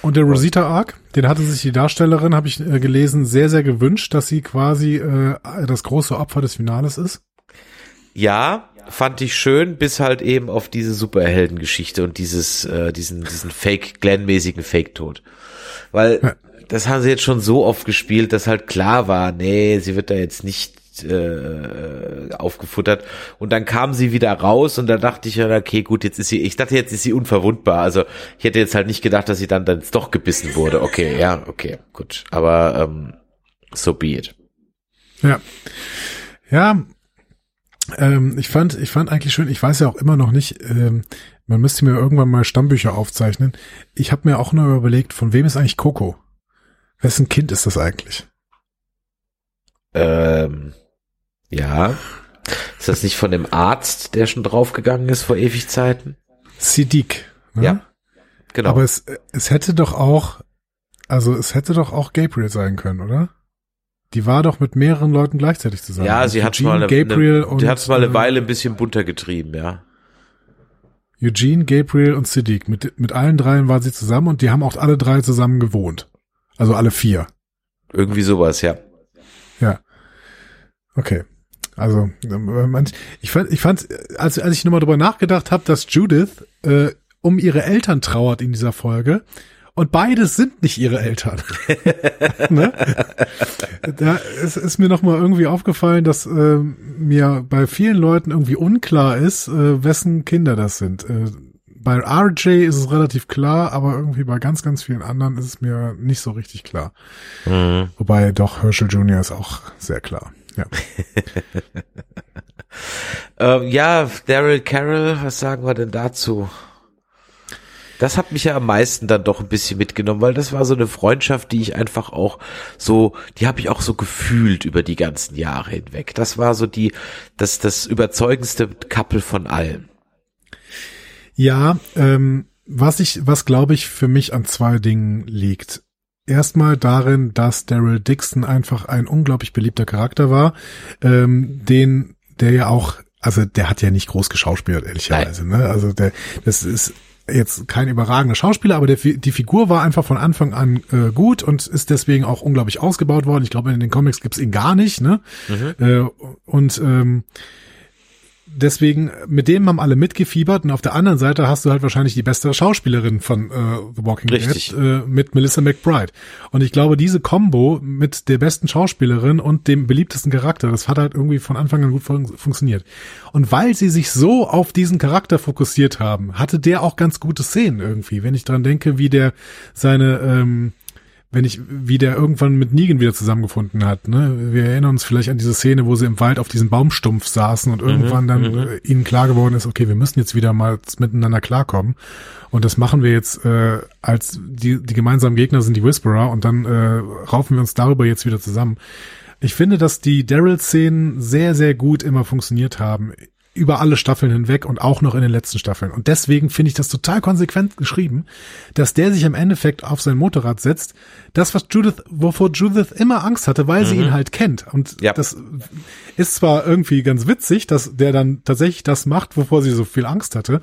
Und der Rosita Arc, den hatte sich die Darstellerin, habe ich äh, gelesen, sehr, sehr gewünscht, dass sie quasi äh, das große Opfer des Finales ist. Ja, fand ich schön, bis halt eben auf diese Superheldengeschichte und dieses, äh, diesen, diesen Fake, Glenn-mäßigen Fake-Tod. Weil ja. das haben sie jetzt schon so oft gespielt, dass halt klar war, nee, sie wird da jetzt nicht äh, aufgefuttert. Und dann kam sie wieder raus und da dachte ich okay, gut, jetzt ist sie, ich dachte, jetzt ist sie unverwundbar. Also ich hätte jetzt halt nicht gedacht, dass sie dann, dann doch gebissen wurde. Okay, ja, okay, gut. Aber ähm, so be it. Ja. Ja, ähm, ich fand, ich fand eigentlich schön, ich weiß ja auch immer noch nicht, ähm, man müsste mir irgendwann mal Stammbücher aufzeichnen. Ich habe mir auch nur überlegt, von wem ist eigentlich Coco? Wessen Kind ist das eigentlich? Ähm, ja. Ist das nicht von dem Arzt, der schon draufgegangen ist vor ewig Zeiten? Siddiq. Ne? Ja. Genau. Aber es, es hätte doch auch, also es hätte doch auch Gabriel sein können, oder? Die war doch mit mehreren Leuten gleichzeitig zusammen. Ja, sie hat mal eine, Gabriel eine, und, die hat mal eine äh, Weile ein bisschen bunter getrieben, ja. Eugene, Gabriel und Siddiq. Mit, mit allen dreien war sie zusammen und die haben auch alle drei zusammen gewohnt. Also alle vier. Irgendwie sowas, ja. Ja. Okay. Also, ich fand, ich fand, als, als ich nochmal drüber nachgedacht habe, dass Judith äh, um ihre Eltern trauert in dieser Folge und beides sind nicht ihre Eltern. ne? Da ist, ist mir nochmal irgendwie aufgefallen, dass äh, mir bei vielen Leuten irgendwie unklar ist, äh, wessen Kinder das sind. Äh, bei RJ ist es relativ klar, aber irgendwie bei ganz, ganz vielen anderen ist es mir nicht so richtig klar. Mhm. Wobei doch Herschel Jr. ist auch sehr klar. Ja. ähm, ja, Daryl Carroll, was sagen wir denn dazu? Das hat mich ja am meisten dann doch ein bisschen mitgenommen, weil das war so eine Freundschaft, die ich einfach auch so, die habe ich auch so gefühlt über die ganzen Jahre hinweg. Das war so die, das, das überzeugendste Couple von allen. Ja, ähm, was ich, was glaube ich für mich an zwei Dingen liegt. Erstmal darin, dass Daryl Dixon einfach ein unglaublich beliebter Charakter war, ähm, den, der ja auch, also der hat ja nicht groß geschauspielert, ehrlicherweise. Ne? Also der, das ist jetzt kein überragender Schauspieler, aber der, die Figur war einfach von Anfang an äh, gut und ist deswegen auch unglaublich ausgebaut worden. Ich glaube, in den Comics gibt's ihn gar nicht. Ne? Mhm. Äh, und ähm, deswegen, mit dem haben alle mitgefiebert und auf der anderen Seite hast du halt wahrscheinlich die beste Schauspielerin von äh, The Walking Richtig. Dead äh, mit Melissa McBride. Und ich glaube, diese Combo mit der besten Schauspielerin und dem beliebtesten Charakter, das hat halt irgendwie von Anfang an gut fun funktioniert. Und weil sie sich so auf diesen Charakter fokussiert haben, hatte der auch ganz gute Szenen irgendwie. Wenn ich dran denke, wie der seine ähm, wenn ich, wie der irgendwann mit Negan wieder zusammengefunden hat, ne? Wir erinnern uns vielleicht an diese Szene, wo sie im Wald auf diesem Baumstumpf saßen und irgendwann dann äh, ihnen klar geworden ist, okay, wir müssen jetzt wieder mal miteinander klarkommen. Und das machen wir jetzt, äh, als die, die gemeinsamen Gegner sind die Whisperer und dann äh, raufen wir uns darüber jetzt wieder zusammen. Ich finde, dass die Daryl-Szenen sehr, sehr gut immer funktioniert haben über alle Staffeln hinweg und auch noch in den letzten Staffeln. Und deswegen finde ich das total konsequent geschrieben, dass der sich im Endeffekt auf sein Motorrad setzt. Das, was Judith, wovor Judith immer Angst hatte, weil sie ihn halt kennt. Und Ja. das ist zwar irgendwie ganz witzig, dass der dann tatsächlich das macht, wovor sie so viel Angst hatte.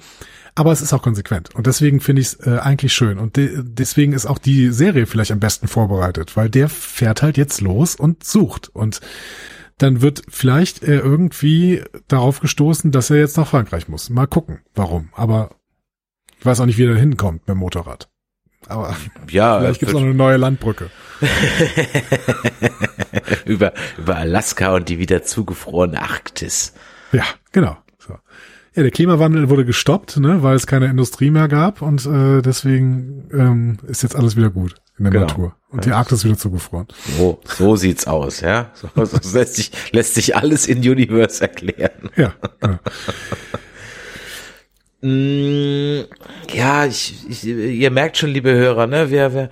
Aber es ist auch konsequent. Und deswegen finde ich es äh, eigentlich schön. Und de deswegen ist auch die Serie vielleicht am besten vorbereitet, weil der fährt halt jetzt los und sucht. Und dann wird vielleicht er irgendwie darauf gestoßen, dass er jetzt nach Frankreich muss. Mal gucken, warum. Aber ich weiß auch nicht, wie er da hinkommt mit dem Motorrad. Aber Ja, vielleicht gibt es auch eine neue Landbrücke. über, über Alaska und die wieder zugefrorene Arktis. Ja, genau. Ja, der Klimawandel wurde gestoppt, ne, weil es keine Industrie mehr gab und äh, deswegen ähm, ist jetzt alles wieder gut in der Genau. Natur. Und die Arktis wieder zugefroren. So, so sieht's aus, ja. So, so lässt sich, lässt sich alles in Universe erklären. Ja, genau. Mm, Ja, ich, ich, ihr merkt schon, liebe Hörer, ne, wir, wir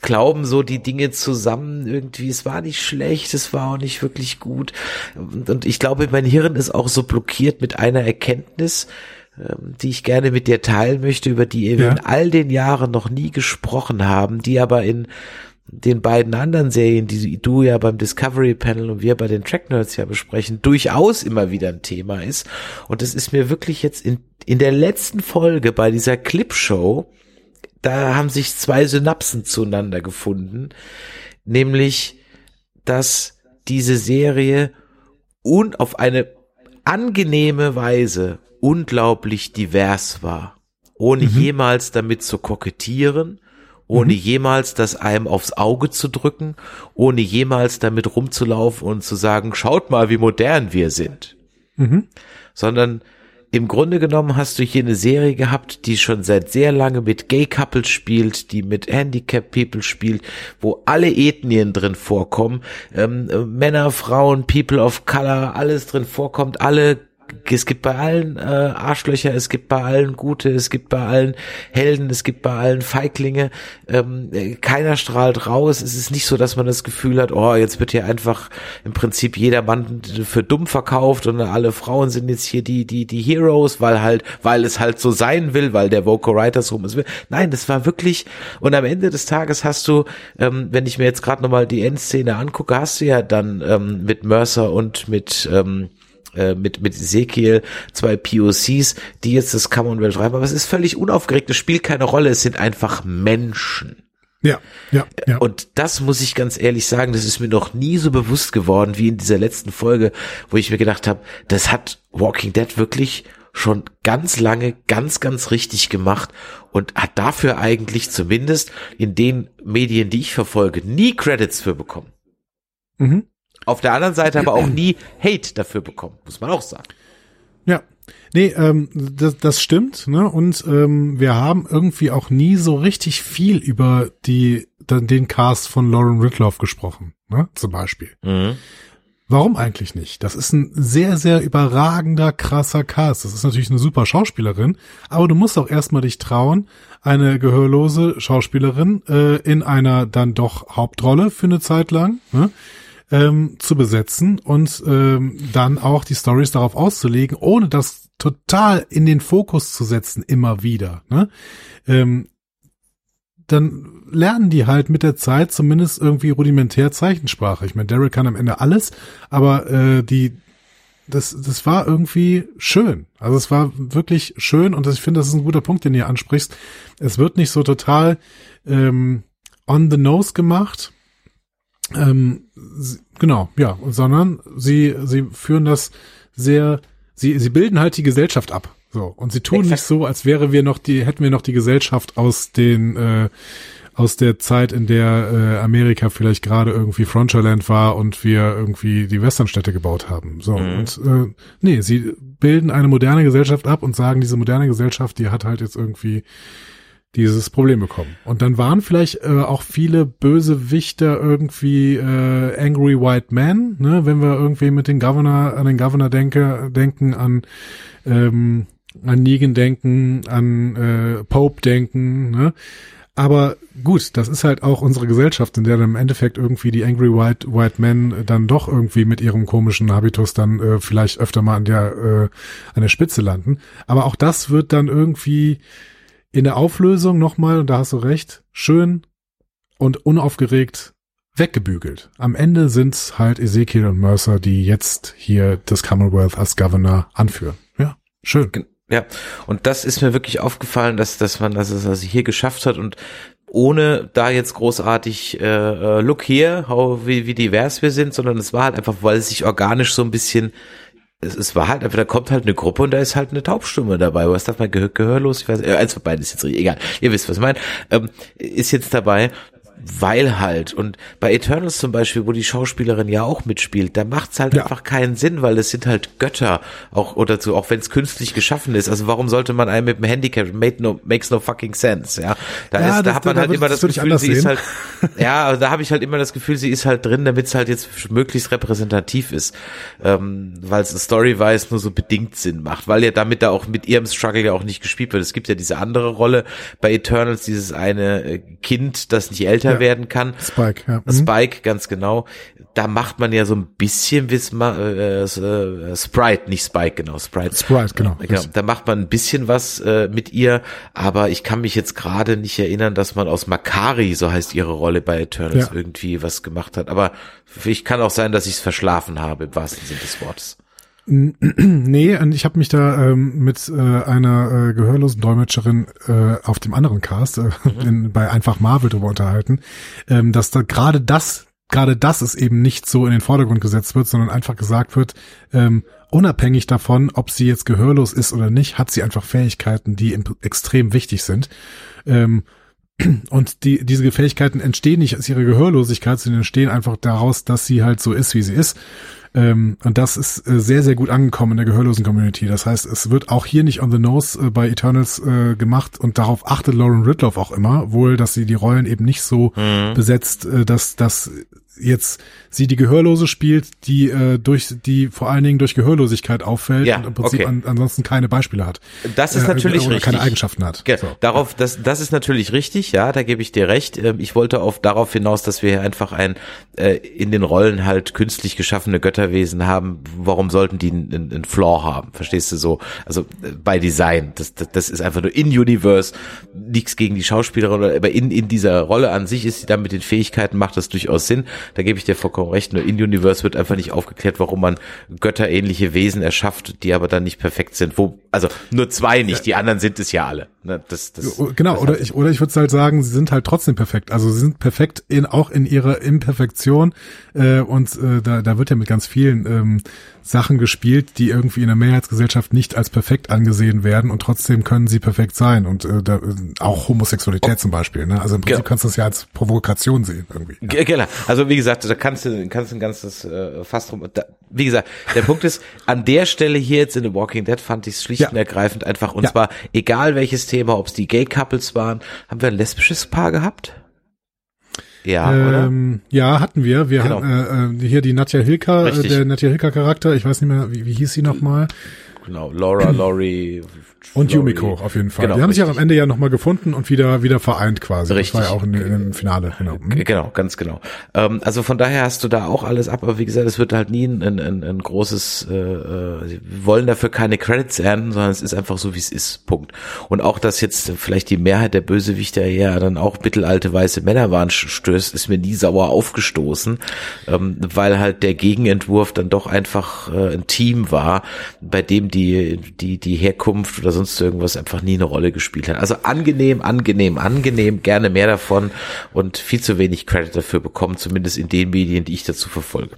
glauben so die Dinge zusammen irgendwie. Es war nicht schlecht, es war auch nicht wirklich gut. Und, und ich glaube, mein Hirn ist auch so blockiert mit einer Erkenntnis, ähm, die ich gerne mit dir teilen möchte, über die wir Ja. in all den Jahren noch nie gesprochen haben, die aber in den beiden anderen Serien, die du ja beim Discovery Panel und wir bei den Track Nerds ja besprechen, durchaus immer wieder ein Thema ist. Und es ist mir wirklich jetzt in, in der letzten Folge bei dieser Clipshow, da haben sich zwei Synapsen zueinander gefunden, nämlich, dass diese Serie und auf eine angenehme Weise unglaublich divers war, ohne jemals damit zu kokettieren, ohne jemals das einem aufs Auge zu drücken, ohne jemals damit rumzulaufen und zu sagen, schaut mal, wie modern wir sind. Mhm. Sondern im Grunde genommen hast du hier eine Serie gehabt, die schon seit sehr lange mit Gay Couples spielt, die mit Handicap People spielt, wo alle Ethnien drin vorkommen, ähm, äh, Männer, Frauen, People of Color, alles drin vorkommt, alle es gibt bei allen äh, Arschlöcher, es gibt bei allen Gute, es gibt bei allen Helden, es gibt bei allen Feiglinge. Ähm, äh, keiner strahlt raus. Es ist nicht so, dass man das Gefühl hat, oh, jetzt wird hier einfach im Prinzip jeder Mann für dumm verkauft und alle Frauen sind jetzt hier die die die Heroes, weil halt, weil es halt so sein will, weil der Vocal Writers Room es will. Nein, das war wirklich. Und am Ende des Tages hast du, ähm, wenn ich mir jetzt gerade nochmal die Endszene angucke, hast du ja dann ähm, mit Mercer und mit ähm, äh, mit, mit Ezekiel, zwei POCs, die jetzt das Commonwealth reiben, aber es ist völlig unaufgeregt, es spielt keine Rolle, es sind einfach Menschen. Ja, ja, ja. Und das muss ich ganz ehrlich sagen, das ist mir noch nie so bewusst geworden wie in dieser letzten Folge, wo ich mir gedacht habe, das hat Walking Dead wirklich schon ganz lange ganz, ganz richtig gemacht und hat dafür eigentlich zumindest in den Medien, die ich verfolge, nie Credits für bekommen. mhm. Auf der anderen Seite aber auch nie Hate dafür bekommen, muss man auch sagen. Ja, nee, ähm, das, das stimmt, ne? Und ähm, wir haben irgendwie auch nie so richtig viel über die dann den Cast von Lauren Ridloff gesprochen, ne? Zum Beispiel. Warum eigentlich nicht? Das ist ein sehr, sehr überragender, krasser Cast. Das ist natürlich eine super Schauspielerin, aber du musst auch erstmal dich trauen, eine gehörlose Schauspielerin äh, in einer dann doch Hauptrolle für eine Zeit lang, ne? Ähm, zu besetzen und ähm, dann auch die Stories darauf auszulegen, ohne das total in den Fokus zu setzen, immer wieder. Ne? Ähm, dann lernen die halt mit der Zeit zumindest irgendwie rudimentär Zeichensprache. Ich meine, Daryl kann am Ende alles, aber äh, die das, das war irgendwie schön. Also es war wirklich schön und ich finde, das ist ein guter Punkt, den ihr ansprichst. Es wird nicht so total ähm, on the nose gemacht, ähm, genau, ja, sondern sie, sie führen das sehr sie, sie bilden halt die Gesellschaft ab. So. Und sie tun Exakt. nicht so, als wäre wir noch die, hätten wir noch die Gesellschaft aus den, äh, aus der Zeit, in der äh, Amerika vielleicht gerade irgendwie Frontierland war und wir irgendwie die Westernstädte gebaut haben. So mhm. und äh, nee, sie bilden eine moderne Gesellschaft ab und sagen, diese moderne Gesellschaft, die hat halt jetzt irgendwie dieses Problem bekommen. Und dann waren vielleicht äh, auch viele böse Wichter irgendwie äh, Angry White Men, ne, wenn wir irgendwie mit den Governor, an den Governor denke, denken, an ähm, an Negan denken, an äh, Pope denken, ne? Aber gut, das ist halt auch unsere Gesellschaft, in der dann im Endeffekt irgendwie die Angry White, White Men dann doch irgendwie mit ihrem komischen Habitus dann äh, vielleicht öfter mal an der, äh, an der Spitze landen. Aber auch das wird dann irgendwie in der Auflösung nochmal, und da hast du recht, schön und unaufgeregt weggebügelt. Am Ende sind's halt Ezekiel und Mercer, die jetzt hier das Commonwealth als Governor anführen. Ja, schön. Ja, und das ist mir wirklich aufgefallen, dass, dass man das, das hier geschafft hat und ohne da jetzt großartig äh, äh, Look hier, how, wie, wie divers wir sind, sondern es war halt einfach, weil es sich organisch so ein bisschen es, es war halt einfach, da kommt halt eine Gruppe und da ist halt eine Taubstumme dabei. Was darf man Gehör, gehörlos? Ich weiß, äh, eins von beiden ist jetzt richtig, egal. Ihr wisst, was ich meine. Ähm, ist jetzt dabei weil halt. Und bei Eternals zum Beispiel, wo die Schauspielerin ja auch mitspielt, da macht's halt ja. einfach keinen Sinn, weil es sind halt Götter, auch oder so, auch wenn es künstlich geschaffen ist. Also warum sollte man einen mit dem Handicap made no, makes no fucking sense, ja? Da ja, ist, da das, hat man da halt immer das Gefühl, sie sehen. ist halt, ja, also da habe ich halt immer das Gefühl, sie ist halt drin, damit es halt jetzt möglichst repräsentativ ist, ähm, weil es story-wise nur so bedingt Sinn macht, weil ja damit da auch mit ihrem Struggle ja auch nicht gespielt wird. Es gibt ja diese andere Rolle bei Eternals, dieses eine äh, Kind, das nicht älter ja. werden kann. Spike, ja. Mhm. Spike, ganz genau. Da macht man ja so ein bisschen Wismar, äh, äh, Sprite, nicht Spike, genau, Sprite. Sprite, genau. Genau. Da macht man ein bisschen was äh, mit ihr, aber ich kann mich jetzt gerade nicht erinnern, dass man aus Makari, so heißt ihre Rolle bei Eternals, ja. irgendwie was gemacht hat. Aber ich kann auch sein, dass ich es verschlafen habe, im wahrsten Sinne des Wortes. Nee, und ich habe mich da ähm, mit äh, einer äh, gehörlosen Dolmetscherin äh, auf dem anderen Cast äh, mhm. in, bei einfach Marvel drüber unterhalten, ähm, dass da gerade das, gerade das ist eben nicht so in den Vordergrund gesetzt wird, sondern einfach gesagt wird, ähm, unabhängig davon, ob sie jetzt gehörlos ist oder nicht, hat sie einfach Fähigkeiten, die extrem wichtig sind. Ähm, und die, diese Fähigkeiten entstehen nicht aus ihrer Gehörlosigkeit, sondern entstehen einfach daraus, dass sie halt so ist, wie sie ist. Ähm, und das ist äh, sehr, sehr gut angekommen in der gehörlosen Community. Das heißt, es wird auch hier nicht on the nose äh, bei Eternals äh, gemacht und darauf achtet Lauren Ridloff auch immer, wohl, dass sie die Rollen eben nicht so mhm. besetzt, äh, dass, dass jetzt sie die Gehörlose spielt, die äh, durch die vor allen Dingen durch Gehörlosigkeit auffällt ja, und im Prinzip okay. an, ansonsten keine Beispiele hat. Das ist äh, natürlich oder richtig. keine Eigenschaften hat. Ge so. Darauf, das, das ist natürlich richtig, ja, da gebe ich dir recht. Ähm, ich wollte auf darauf hinaus, dass wir einfach ein äh, in den Rollen halt künstlich geschaffene Götterwesen haben. Warum sollten die einen, einen Flaw haben? Verstehst du so? Also äh, bei Design, das, das, das ist einfach nur in Universe, nichts gegen die Schauspielerin, aber in in dieser Rolle an sich ist sie dann mit den Fähigkeiten macht das durchaus Sinn. Da gebe ich dir vollkommen recht. Nur in Universe wird einfach nicht aufgeklärt, warum man götterähnliche Wesen erschafft, die aber dann nicht perfekt sind. Wo, also nur zwei nicht, die anderen sind es ja alle. Ne, das, das, genau, das oder ich, oder ich würde halt sagen, sie sind halt trotzdem perfekt. Also sie sind perfekt in, auch in ihrer Imperfektion. Äh, und äh, da, da wird ja mit ganz vielen ähm, Sachen gespielt, die irgendwie in der Mehrheitsgesellschaft nicht als perfekt angesehen werden und trotzdem können sie perfekt sein. Und äh, da, auch Homosexualität zum Beispiel. Ne? Also im Prinzip ja. kannst du das ja als Provokation sehen irgendwie. Ja. Genau. Also wie gesagt, da kannst du kannst ein ganzes äh, fast rum. Da, wie gesagt, der Punkt ist, an der Stelle hier jetzt in The Walking Dead fand ich es schlicht ja. und ergreifend einfach. Und zwar egal welches Thema, ob es die Gay Couples waren, haben wir ein lesbisches Paar gehabt? Ja, ähm, Ja, hatten wir. Wir genau. hatten äh, äh hier die Nadja Hilka, äh, der Nadja Hilka Charakter, ich weiß nicht mehr, wie, wie hieß sie nochmal? Genau, Laura, Laurie, und Laurie. Yumiko auf jeden Fall. Genau, die haben richtig. sich ja am Ende ja nochmal gefunden und wieder wieder vereint quasi. Richtig. Das war ja auch in, dem Finale. Genau. Mhm. genau, ganz genau. Ähm, also von daher hast du da auch alles ab, aber wie gesagt, es wird halt nie ein, ein, ein großes, äh, äh, sie wollen dafür keine Credits ernten, sondern es ist einfach so, wie es ist. Punkt. Und auch, dass jetzt vielleicht die Mehrheit der Bösewichter ja dann auch mittelalte weiße Männer waren, stößt, ist mir nie sauer aufgestoßen, ähm, weil halt der Gegenentwurf dann doch einfach äh, ein Team war, bei dem die, die, die Herkunft oder sonst irgendwas einfach nie eine Rolle gespielt hat. Also angenehm, angenehm, angenehm, gerne mehr davon und viel zu wenig Credit dafür bekommen, zumindest in den Medien, die ich dazu verfolge.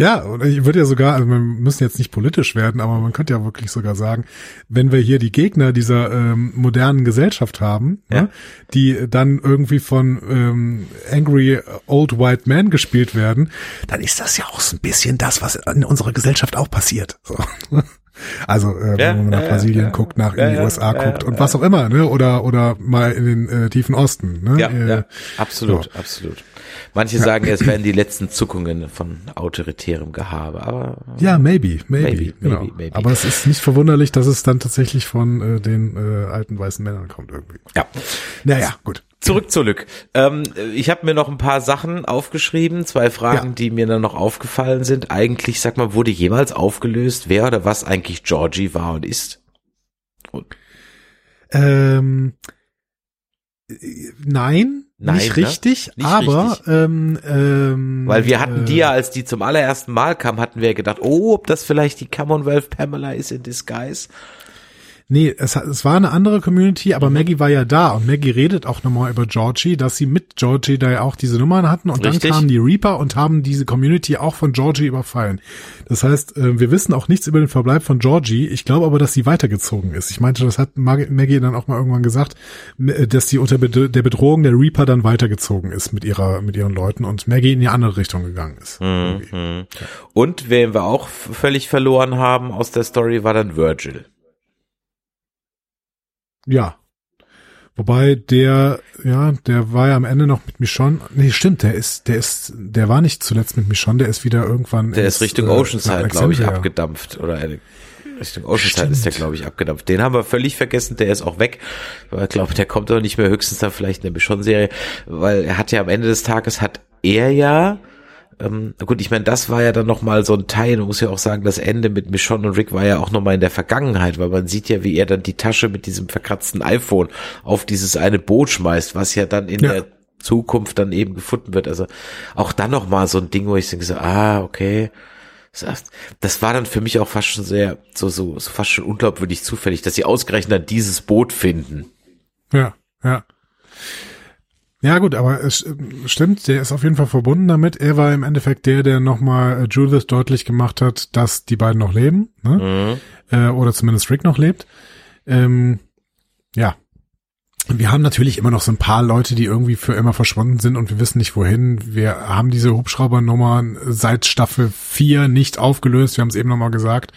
Ja, und ich würde ja sogar, also wir müssen jetzt nicht politisch werden, aber man könnte ja wirklich sogar sagen, wenn wir hier die Gegner dieser ähm, modernen Gesellschaft haben, Ja. ne, die dann irgendwie von ähm, Angry Old White Man gespielt werden, dann ist das ja auch so ein bisschen das, was in unserer Gesellschaft auch passiert. So. Also äh, Ja, wenn man nach ja, Brasilien ja. guckt, nach in die USA guckt und was auch immer, ne? Oder oder mal in den äh, tiefen Osten, ne? Ja, äh, absolut, absolut. Manche sagen, es wären die letzten Zuckungen von autoritärem Gehabe, aber Ja, maybe, maybe, Maybe, genau. maybe, maybe. Aber es ist nicht verwunderlich, dass es dann tatsächlich von äh, den äh, alten weißen Männern kommt irgendwie. ja. Naja, gut. Zurück zu Lück. Ähm, ich habe mir noch ein paar Sachen aufgeschrieben, zwei Fragen, Ja. die mir dann noch aufgefallen sind. Eigentlich, sag mal, wurde jemals aufgelöst, wer oder was eigentlich Georgie war und ist? Und Ähm, äh, nein, Nein, nicht ne? richtig, Nicht aber richtig. Ähm, ähm, Weil wir hatten äh, die ja, als die zum allerersten Mal kam, hatten wir gedacht, oh, ob das vielleicht die Commonwealth Pamela ist in Disguise. Nee, es, es war eine andere Community, Mhm. aber Maggie war ja da und Maggie redet auch nochmal über Georgie, dass sie mit Georgie da ja auch diese Nummern hatten und Richtig. dann kamen die Reaper und haben diese Community auch von Georgie überfallen. Das heißt, äh, wir wissen auch nichts über den Verbleib von Georgie. Ich glaube aber, dass sie weitergezogen ist. Ich meinte, das hat Mag- Maggie dann auch mal irgendwann gesagt, äh, dass sie unter der Bedrohung der Reaper dann weitergezogen ist mit ihrer, mit ihren Leuten und Maggie in die andere Richtung gegangen ist. Mhm. Und wen wir auch völlig verloren haben aus der Story, war dann Virgil. Ja. Wobei der, ja, der war ja am Ende noch mit Michonne. Nee, stimmt, der ist, der ist, der war nicht zuletzt mit Michonne, der ist wieder irgendwann. Der ins, ist Richtung äh, Oceanside, nach glaube ich, abgedampft. Oder äh, Richtung Oceanside ist der, glaube ich, abgedampft. Den haben wir völlig vergessen, der ist auch weg. Ich glaube, der kommt doch nicht mehr, höchstens dann vielleicht in der Michonne-Serie. Weil er hat ja am Ende des Tages, hat er ja ähm, gut, ich meine, das war ja dann noch mal so ein Teil. Man muss ja auch sagen, das Ende mit Michonne und Rick war ja auch noch mal in der Vergangenheit, weil man sieht ja, wie er dann die Tasche mit diesem verkratzten iPhone auf dieses eine Boot schmeißt, was ja dann in Ja. der Zukunft dann eben gefunden wird. Also auch dann noch mal so ein Ding, wo ich denke so, ah, okay. Das- war dann für mich auch fast schon sehr, so, so, so fast schon unglaubwürdig zufällig, dass sie ausgerechnet dieses Boot finden. Ja, ja. Ja gut, aber es äh, stimmt, der ist auf jeden Fall verbunden damit. Er war im Endeffekt der, der nochmal äh, Judith deutlich gemacht hat, dass die beiden noch leben, ne? Äh, oder zumindest Rick noch lebt. Ähm, ja. Wir haben natürlich immer noch so ein paar Leute, die irgendwie für immer verschwunden sind und wir wissen nicht wohin. Wir haben diese Hubschraubernummern seit Staffel 4 nicht aufgelöst. Wir haben es eben nochmal gesagt.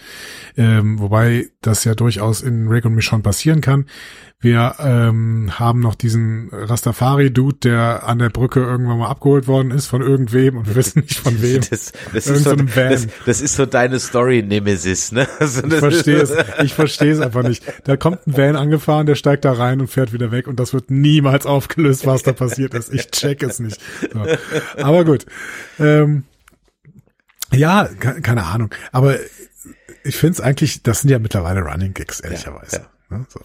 Ähm, wobei das ja durchaus in Rick und Michonne passieren kann. Wir ähm, haben noch diesen Rastafari-Dude, der an der Brücke irgendwann mal abgeholt worden ist von irgendwem und wir wissen nicht von wem. Das, das, ist so das, das ist so deine Story-Nemesis, ne? Also Ich verstehe es. Ich verstehe es einfach nicht. Da kommt ein Van angefahren, der steigt da rein und fährt wieder weg und das wird niemals aufgelöst, was da passiert ist. Ich check es nicht. So. Aber gut. Ähm, ja, ke- keine Ahnung. Aber ich finde es eigentlich, das sind ja mittlerweile Running Gigs, ehrlicherweise. Ne, so.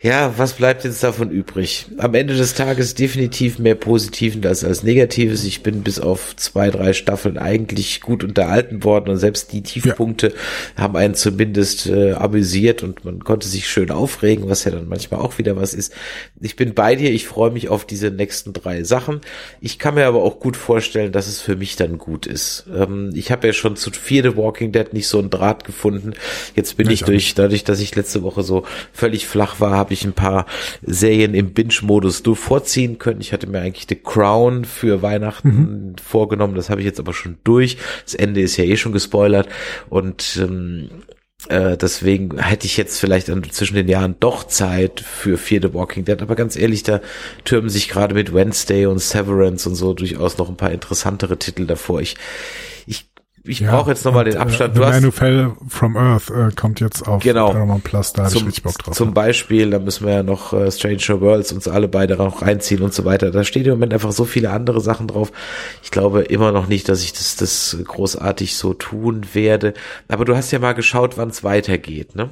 Ja, was bleibt jetzt davon übrig? Am Ende des Tages definitiv mehr Positiven als als Negatives. Ich bin bis auf zwei, drei Staffeln eigentlich gut unterhalten worden und selbst die Tiefpunkte haben einen zumindest äh, amüsiert und man konnte sich schön aufregen, was ja dann manchmal auch wieder was ist. Ich bin bei dir, ich freue mich auf diese nächsten drei Sachen. Ich kann mir aber auch gut vorstellen, dass es für mich dann gut ist. Ähm, ich habe ja schon zu Fear the Walking Dead nicht so einen Draht gefunden. Jetzt bin ich ich durch, dadurch, dass ich letzte Woche so völlig flach war, habe ich ein paar Serien im Binge-Modus du vorziehen können. Ich hatte mir eigentlich The Crown für Weihnachten vorgenommen, das habe ich jetzt aber schon durch. Das Ende ist ja eh schon gespoilert und ähm, äh, deswegen hätte ich jetzt vielleicht an, zwischen den Jahren doch Zeit für Fear the Walking Dead. Aber ganz ehrlich, da türmen sich gerade mit Wednesday und Severance und so durchaus noch ein paar interessantere Titel davor. Ich, ich, ich brauche jetzt nochmal den Abstand. Äh, The Du hast- Man Who Fell from Earth äh, kommt jetzt auf Genau. Paramount Plus, da habe ich richtig Bock drauf. zum Beispiel, da müssen wir ja noch äh, Stranger Worlds uns alle beide noch reinziehen und so weiter. Da steht im Moment einfach so viele andere Sachen drauf. Ich glaube immer noch nicht, dass ich das, das großartig so tun werde. Aber du hast ja mal geschaut, wann es weitergeht, ne?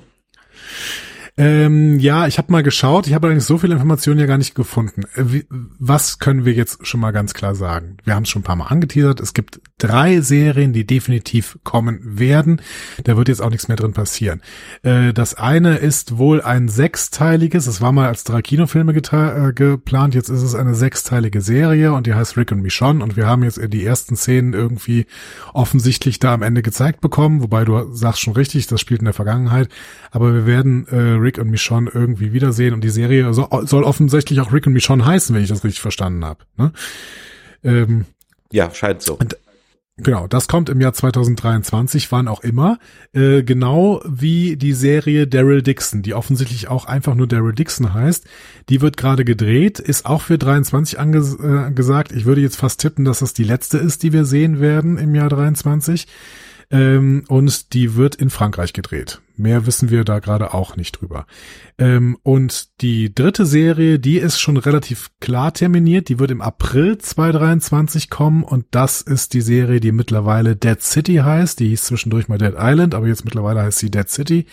Ähm, ja, ich habe mal geschaut. Ich habe allerdings so viele Informationen ja gar nicht gefunden. Äh, was können wir jetzt schon mal ganz klar sagen? Wir haben es schon ein paar Mal angeteasert. Es gibt drei Serien, die definitiv kommen werden. Da wird jetzt auch nichts mehr drin passieren. Äh, das eine ist wohl ein sechsteiliges. Es war mal als drei Kinofilme äh, geplant. Jetzt ist es eine sechsteilige Serie und die heißt Rick und Michonne. Und wir haben jetzt die ersten Szenen irgendwie offensichtlich da am Ende gezeigt bekommen. Wobei du sagst schon richtig, das spielt in der Vergangenheit. Aber wir werden äh, Rick und Michonne irgendwie wiedersehen und die Serie soll, soll offensichtlich auch Rick und Michonne heißen, wenn ich das richtig verstanden habe. Ne? Ähm, ja, scheint so. Und, Genau, das kommt im Jahr 2023, wann auch immer. Äh, genau wie die Serie Daryl Dixon, die offensichtlich auch einfach nur Daryl Dixon heißt. Die wird gerade gedreht, ist auch für 23 angesagt. Äh, ich würde jetzt fast tippen, dass das die letzte ist, die wir sehen werden im Jahr 23. Ähm, und die wird in Frankreich gedreht. Mehr wissen wir da gerade auch nicht drüber. Ähm, und die dritte Serie, die ist schon relativ klar terminiert. Die wird im April 2023 kommen und das ist die Serie, die mittlerweile Dead City heißt. Die hieß zwischendurch mal Dead Island, aber jetzt mittlerweile heißt sie Dead City.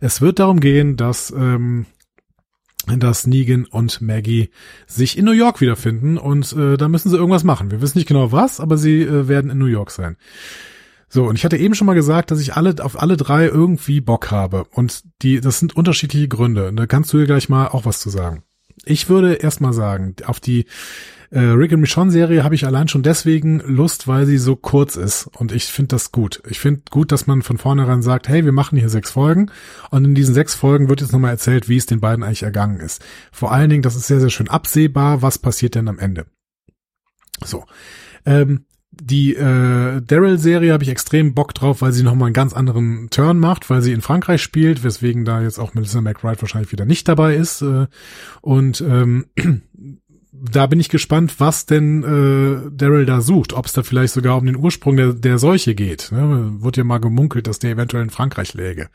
Es wird darum gehen, dass ähm, dass Negan und Maggie sich in New York wiederfinden und äh, da müssen sie irgendwas machen. Wir wissen nicht genau was, aber sie äh, werden in New York sein. So, und ich hatte eben schon mal gesagt, dass ich alle auf alle drei irgendwie Bock habe. Und die, das sind unterschiedliche Gründe. Und da kannst du dir gleich mal auch was zu sagen. Ich würde erst mal sagen, auf die äh, Rick and Michonne Serie habe ich allein schon deswegen Lust, weil sie so kurz ist. Und ich finde das gut. Ich finde gut, dass man von vornherein sagt, hey, wir machen hier sechs Folgen. Und in diesen sechs Folgen wird jetzt nochmal erzählt, wie es den beiden eigentlich ergangen ist. Vor allen Dingen, das ist sehr, sehr schön absehbar, was passiert denn am Ende. So. Ähm, die äh, Daryl-Serie habe ich extrem Bock drauf, weil sie nochmal einen ganz anderen Turn macht, weil sie in Frankreich spielt, weswegen da jetzt auch Melissa McBride wahrscheinlich wieder nicht dabei ist. Äh, und ähm, da bin ich gespannt, was denn äh, Daryl da sucht. Ob es da vielleicht sogar um den Ursprung der, der Seuche geht. Ne? Wird ja mal gemunkelt, dass der eventuell in Frankreich läge.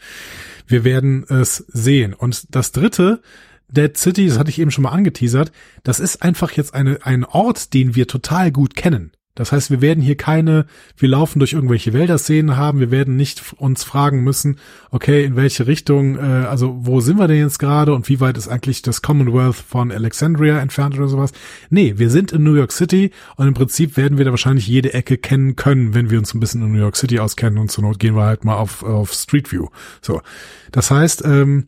Wir werden es sehen. Und das dritte, Dead City, das hatte ich eben schon mal angeteasert, das ist einfach jetzt eine, ein Ort, den wir total gut kennen. Das heißt, wir werden hier keine, wir laufen durch irgendwelche Wälder-Szenen haben, wir werden nicht uns fragen müssen, okay, in welche Richtung, äh, also wo sind wir denn jetzt gerade und wie weit ist eigentlich das Commonwealth von Alexandria entfernt oder sowas. Nee, wir sind in New York City und im Prinzip werden wir da wahrscheinlich jede Ecke kennen können, wenn wir uns ein bisschen in New York City auskennen und zur Not gehen wir halt mal auf, auf Street View. So. Das heißt, ähm,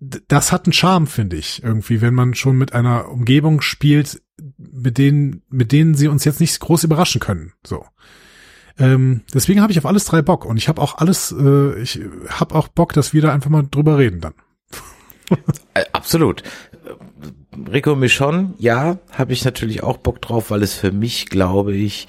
das hat einen Charme, finde ich, irgendwie, wenn man schon mit einer Umgebung spielt, mit denen, mit denen sie uns jetzt nicht groß überraschen können. So. Ähm, deswegen habe ich auf alles drei Bock und ich habe auch alles, äh, ich habe auch Bock, dass wir da einfach mal drüber reden dann. Äh, absolut. Rico Michon, ja, habe ich natürlich auch Bock drauf, weil es für mich, glaube ich,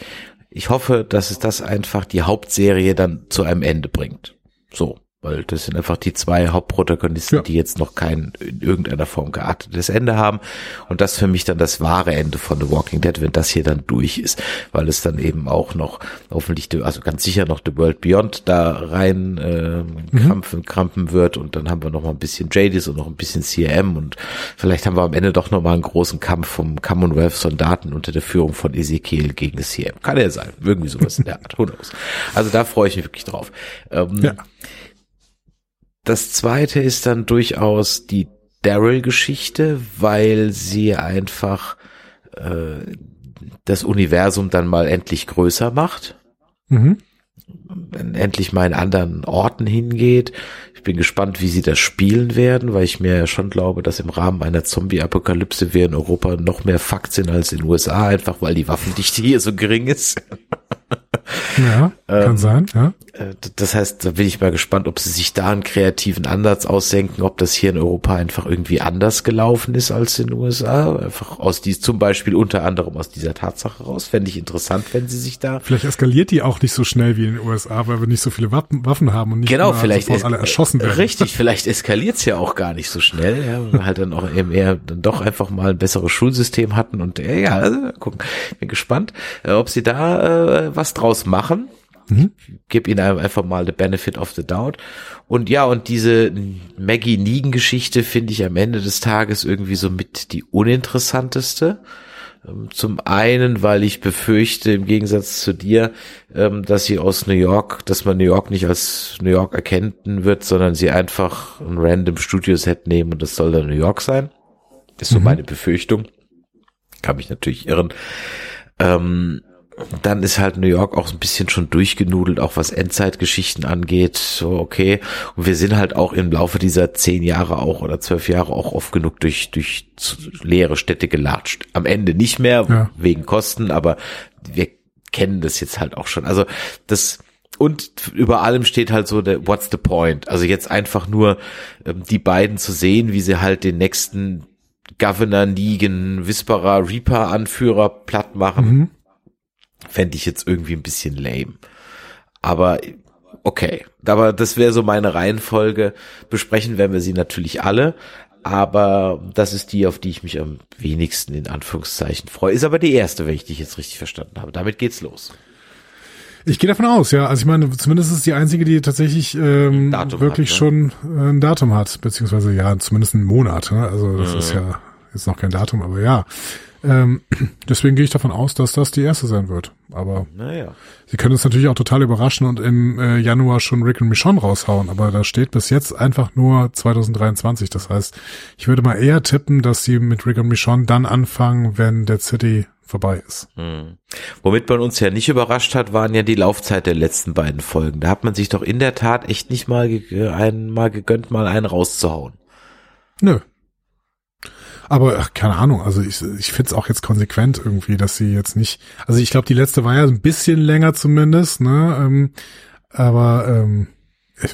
ich hoffe, dass es das einfach die Hauptserie dann zu einem Ende bringt. So weil das sind einfach die zwei Hauptprotagonisten, ja. die jetzt noch kein in irgendeiner Form geartetes Ende haben und das für mich dann das wahre Ende von The Walking Dead, wenn das hier dann durch ist, weil es dann eben auch noch hoffentlich, also ganz sicher noch The World Beyond da rein äh, mhm. krampfen, krampen wird und dann haben wir noch mal ein bisschen Jadis und noch ein bisschen CM und vielleicht haben wir am Ende doch noch mal einen großen Kampf vom Commonwealth Soldaten unter der Führung von Ezekiel gegen CM. Kann ja sein, irgendwie sowas in der Art, who knows. Also da freue ich mich wirklich drauf. Ähm, ja. Das zweite ist dann durchaus die Daryl-Geschichte, weil sie einfach äh, das Universum dann mal endlich größer macht. Mhm. Endlich mal in anderen Orten hingeht. Ich bin gespannt, wie sie das spielen werden, weil ich mir ja schon glaube, dass im Rahmen einer Zombie-Apokalypse wir in Europa noch mehr Fakt sind als in den USA, einfach weil die Waffendichte hier so gering ist. Ja, kann ähm, sein, ja. Äh, das heißt, da bin ich mal gespannt, ob sie sich da einen kreativen Ansatz aussenken, ob das hier in Europa einfach irgendwie anders gelaufen ist als in den USA. Einfach aus dies, zum Beispiel unter anderem aus dieser Tatsache raus. Fände ich interessant, wenn sie sich da. Vielleicht eskaliert die auch nicht so schnell wie in den USA, weil wir nicht so viele Waffen haben und nicht genau, vielleicht alle erschossen werden. Richtig, vielleicht eskaliert es ja auch gar nicht so schnell, ja, weil wir halt dann auch eben eher dann doch einfach mal ein besseres Schulsystem hatten und ja, also, gucken. Bin gespannt, äh, ob sie da äh, was draus machen. Mhm. Gib ihnen einfach mal the benefit of the doubt. Und ja, und diese Maggie Negan Geschichte finde ich am Ende des Tages irgendwie so mit die uninteressanteste. Ähm, zum einen, weil ich befürchte, im Gegensatz zu dir, ähm, dass sie aus New York, dass man New York nicht als New York erkennen wird, sondern sie einfach ein random Studioset nehmen und das soll dann New York sein. Ist so mhm. meine Befürchtung. Kann mich natürlich irren. Ähm, dann ist halt New York auch ein bisschen schon durchgenudelt, auch was Endzeitgeschichten angeht. So, okay. Und wir sind halt auch im Laufe dieser zehn Jahre auch oder zwölf Jahre auch oft genug durch, durch leere Städte gelatscht. Am Ende nicht mehr, ja. wegen Kosten, aber wir kennen das jetzt halt auch schon. Also das, und über allem steht halt so der What's the point? Also jetzt einfach nur ähm, die beiden zu sehen, wie sie halt den nächsten Governor, Negan, Whisperer, Reaper Anführer platt machen. Mhm fände ich jetzt irgendwie ein bisschen lame. Aber okay, aber das wäre so meine Reihenfolge. Besprechen werden wir sie natürlich alle, aber das ist die, auf die ich mich am wenigsten in Anführungszeichen freue. Ist aber die erste, wenn ich dich jetzt richtig verstanden habe. Damit geht's los. Ich gehe davon aus, ja. Also ich meine, zumindest ist die einzige, die tatsächlich ähm, wirklich hat, ne? schon äh, ein Datum hat, beziehungsweise ja, zumindest einen Monat. Ne? Also das mhm. ist ja jetzt noch kein Datum, aber ja. Ähm, deswegen gehe ich davon aus, dass das die erste sein wird. Aber naja. sie können uns natürlich auch total überraschen und im äh, Januar schon Rick und Michonne raushauen. Aber da steht bis jetzt einfach nur 2023. Das heißt, ich würde mal eher tippen, dass sie mit Rick und Michonne dann anfangen, wenn Dead City vorbei ist. Hm. Womit man uns ja nicht überrascht hat, waren ja die Laufzeit der letzten beiden Folgen. Da hat man sich doch in der Tat echt nicht mal, ge einmal gegönnt, mal einen rauszuhauen. Nö, aber ach, keine Ahnung, also ich, ich finde es auch jetzt konsequent irgendwie, dass sie jetzt nicht, also ich glaube, die letzte war ja ein bisschen länger zumindest, ne? Ähm, aber ähm, ich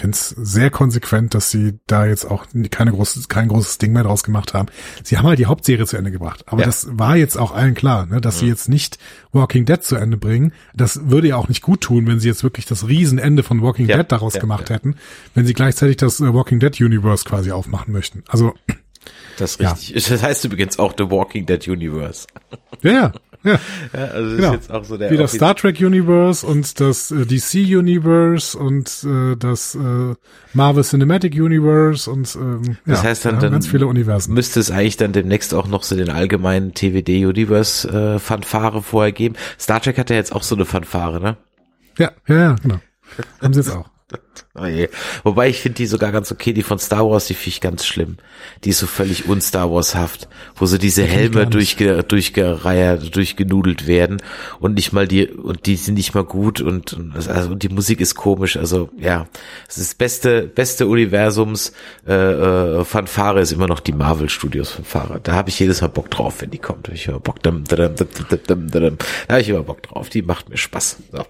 finde es sehr konsequent, dass sie da jetzt auch keine großes, kein großes Ding mehr draus gemacht haben. Sie haben halt die Hauptserie zu Ende gebracht, aber ja. das war jetzt auch allen klar, ne, dass ja. sie jetzt nicht Walking Dead zu Ende bringen. Das würde ja auch nicht gut tun, wenn sie jetzt wirklich das Riesenende von Walking ja. Dead daraus gemacht hätten, wenn sie gleichzeitig das äh, Walking Dead Universe quasi aufmachen möchten. Also das ist richtig. Ja. Das heißt übrigens auch The Walking Dead Universe. Ja, ja. Ja, ja also genau. ist jetzt auch so der Wie das Star Trek Universe und das äh, DC Universe und äh, das äh, Marvel Cinematic Universe und ähm, das ja, heißt dann, dann ganz viele Universen. Müsste es eigentlich dann demnächst auch noch so den allgemeinen TWD Universe äh, Fanfare vorher geben. Star Trek hat ja jetzt auch so eine Fanfare, ne? Ja, ja, ja, genau. Haben sie jetzt auch. Oh je. Wobei ich finde die sogar ganz okay, die von Star Wars, die finde ich ganz schlimm. Die ist so völlig un-Star Wars-haft, wo so diese die Helme durchge, durchgereiert, durchgenudelt werden und nicht mal die, und die sind nicht mal gut und, und also und die Musik ist komisch, also ja. Es ist das beste, beste Universums, äh, äh, Fanfare ist immer noch die Marvel Studios Fanfare. Da habe ich jedes Mal Bock drauf, wenn die kommt. Da habe ich immer Bock, da habe ich immer Bock drauf, die macht mir Spaß. So.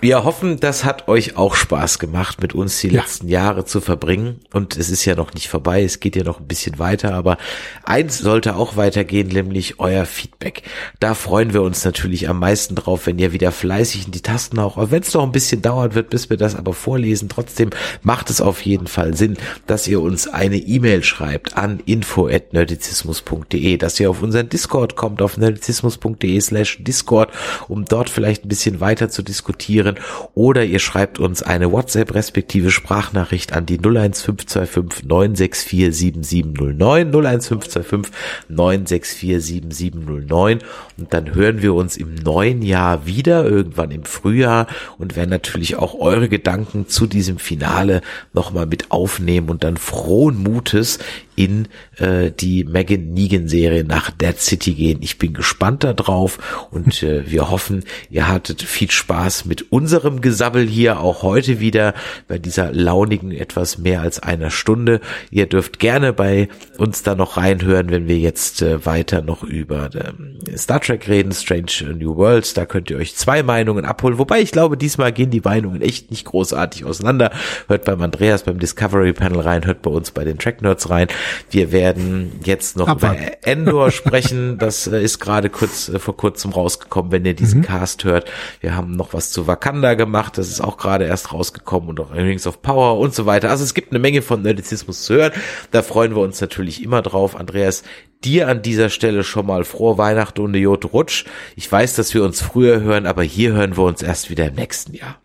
Wir hoffen, das hat euch auch Spaß gemacht, mit uns die ja. letzten Jahre zu verbringen. Und es ist ja noch nicht vorbei, es geht ja noch ein bisschen weiter, aber eins sollte auch weitergehen, nämlich euer Feedback. Da freuen wir uns natürlich am meisten drauf, wenn ihr wieder fleißig in die Tasten auch, auch wenn es noch ein bisschen dauern wird, bis wir das aber vorlesen. Trotzdem macht es auf jeden Fall Sinn, dass ihr uns eine E-Mail schreibt an info@nerdizismus.de, dass ihr auf unseren Discord kommt, auf nerdizismus.de slash Discord, um dort vielleicht ein bisschen weiter zu diskutieren. Oder ihr schreibt uns eine WhatsApp respektive Sprachnachricht an die 01525 964 7709 01525 964 7709 und dann hören wir uns im neuen Jahr wieder, irgendwann im Frühjahr und werden natürlich auch eure Gedanken zu diesem Finale nochmal mit aufnehmen und dann frohen Mutes in äh, die Megan Negan Serie nach Dead City gehen. Ich bin gespannt darauf und äh, wir hoffen, ihr hattet viel Spaß mit unserem Gesabbel hier auch heute wieder bei dieser launigen etwas mehr als einer Stunde. Ihr dürft gerne bei uns da noch reinhören, wenn wir jetzt äh, weiter noch über äh, Star Trek reden, Strange New Worlds. Da könnt ihr euch zwei Meinungen abholen. Wobei ich glaube, diesmal gehen die Meinungen echt nicht großartig auseinander. Hört beim Andreas beim Discovery Panel rein, hört bei uns bei den Track Nerds rein. Wir werden jetzt noch Abfahrt. über Endor sprechen. Das äh, ist gerade kurz äh, vor kurzem rausgekommen, wenn ihr diesen mhm. Cast hört. Wir haben noch was zu Wakanda gemacht. Das ist auch gerade erst rausgekommen und auch Rings of Power und so weiter. Also es gibt eine Menge von Nerdizismus zu hören. Da freuen wir uns natürlich immer drauf. Andreas, dir an dieser Stelle schon mal frohe Weihnachten und eine Jote Rutsch. Ich weiß, dass wir uns früher hören, aber hier hören wir uns erst wieder im nächsten Jahr.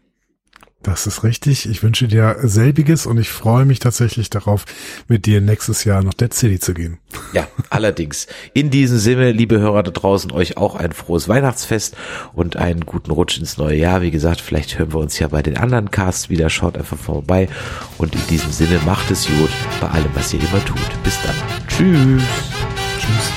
Das ist richtig. Ich wünsche dir selbiges und ich freue mich tatsächlich darauf, mit dir nächstes Jahr nach Dead City zu gehen. Ja, allerdings. In diesem Sinne, liebe Hörer da draußen, euch auch ein frohes Weihnachtsfest und einen guten Rutsch ins neue Jahr. Wie gesagt, vielleicht hören wir uns ja bei den anderen Casts wieder. Schaut einfach vorbei. Und in diesem Sinne, macht es gut bei allem, was ihr immer tut. Bis dann. Tschüss. Tschüss.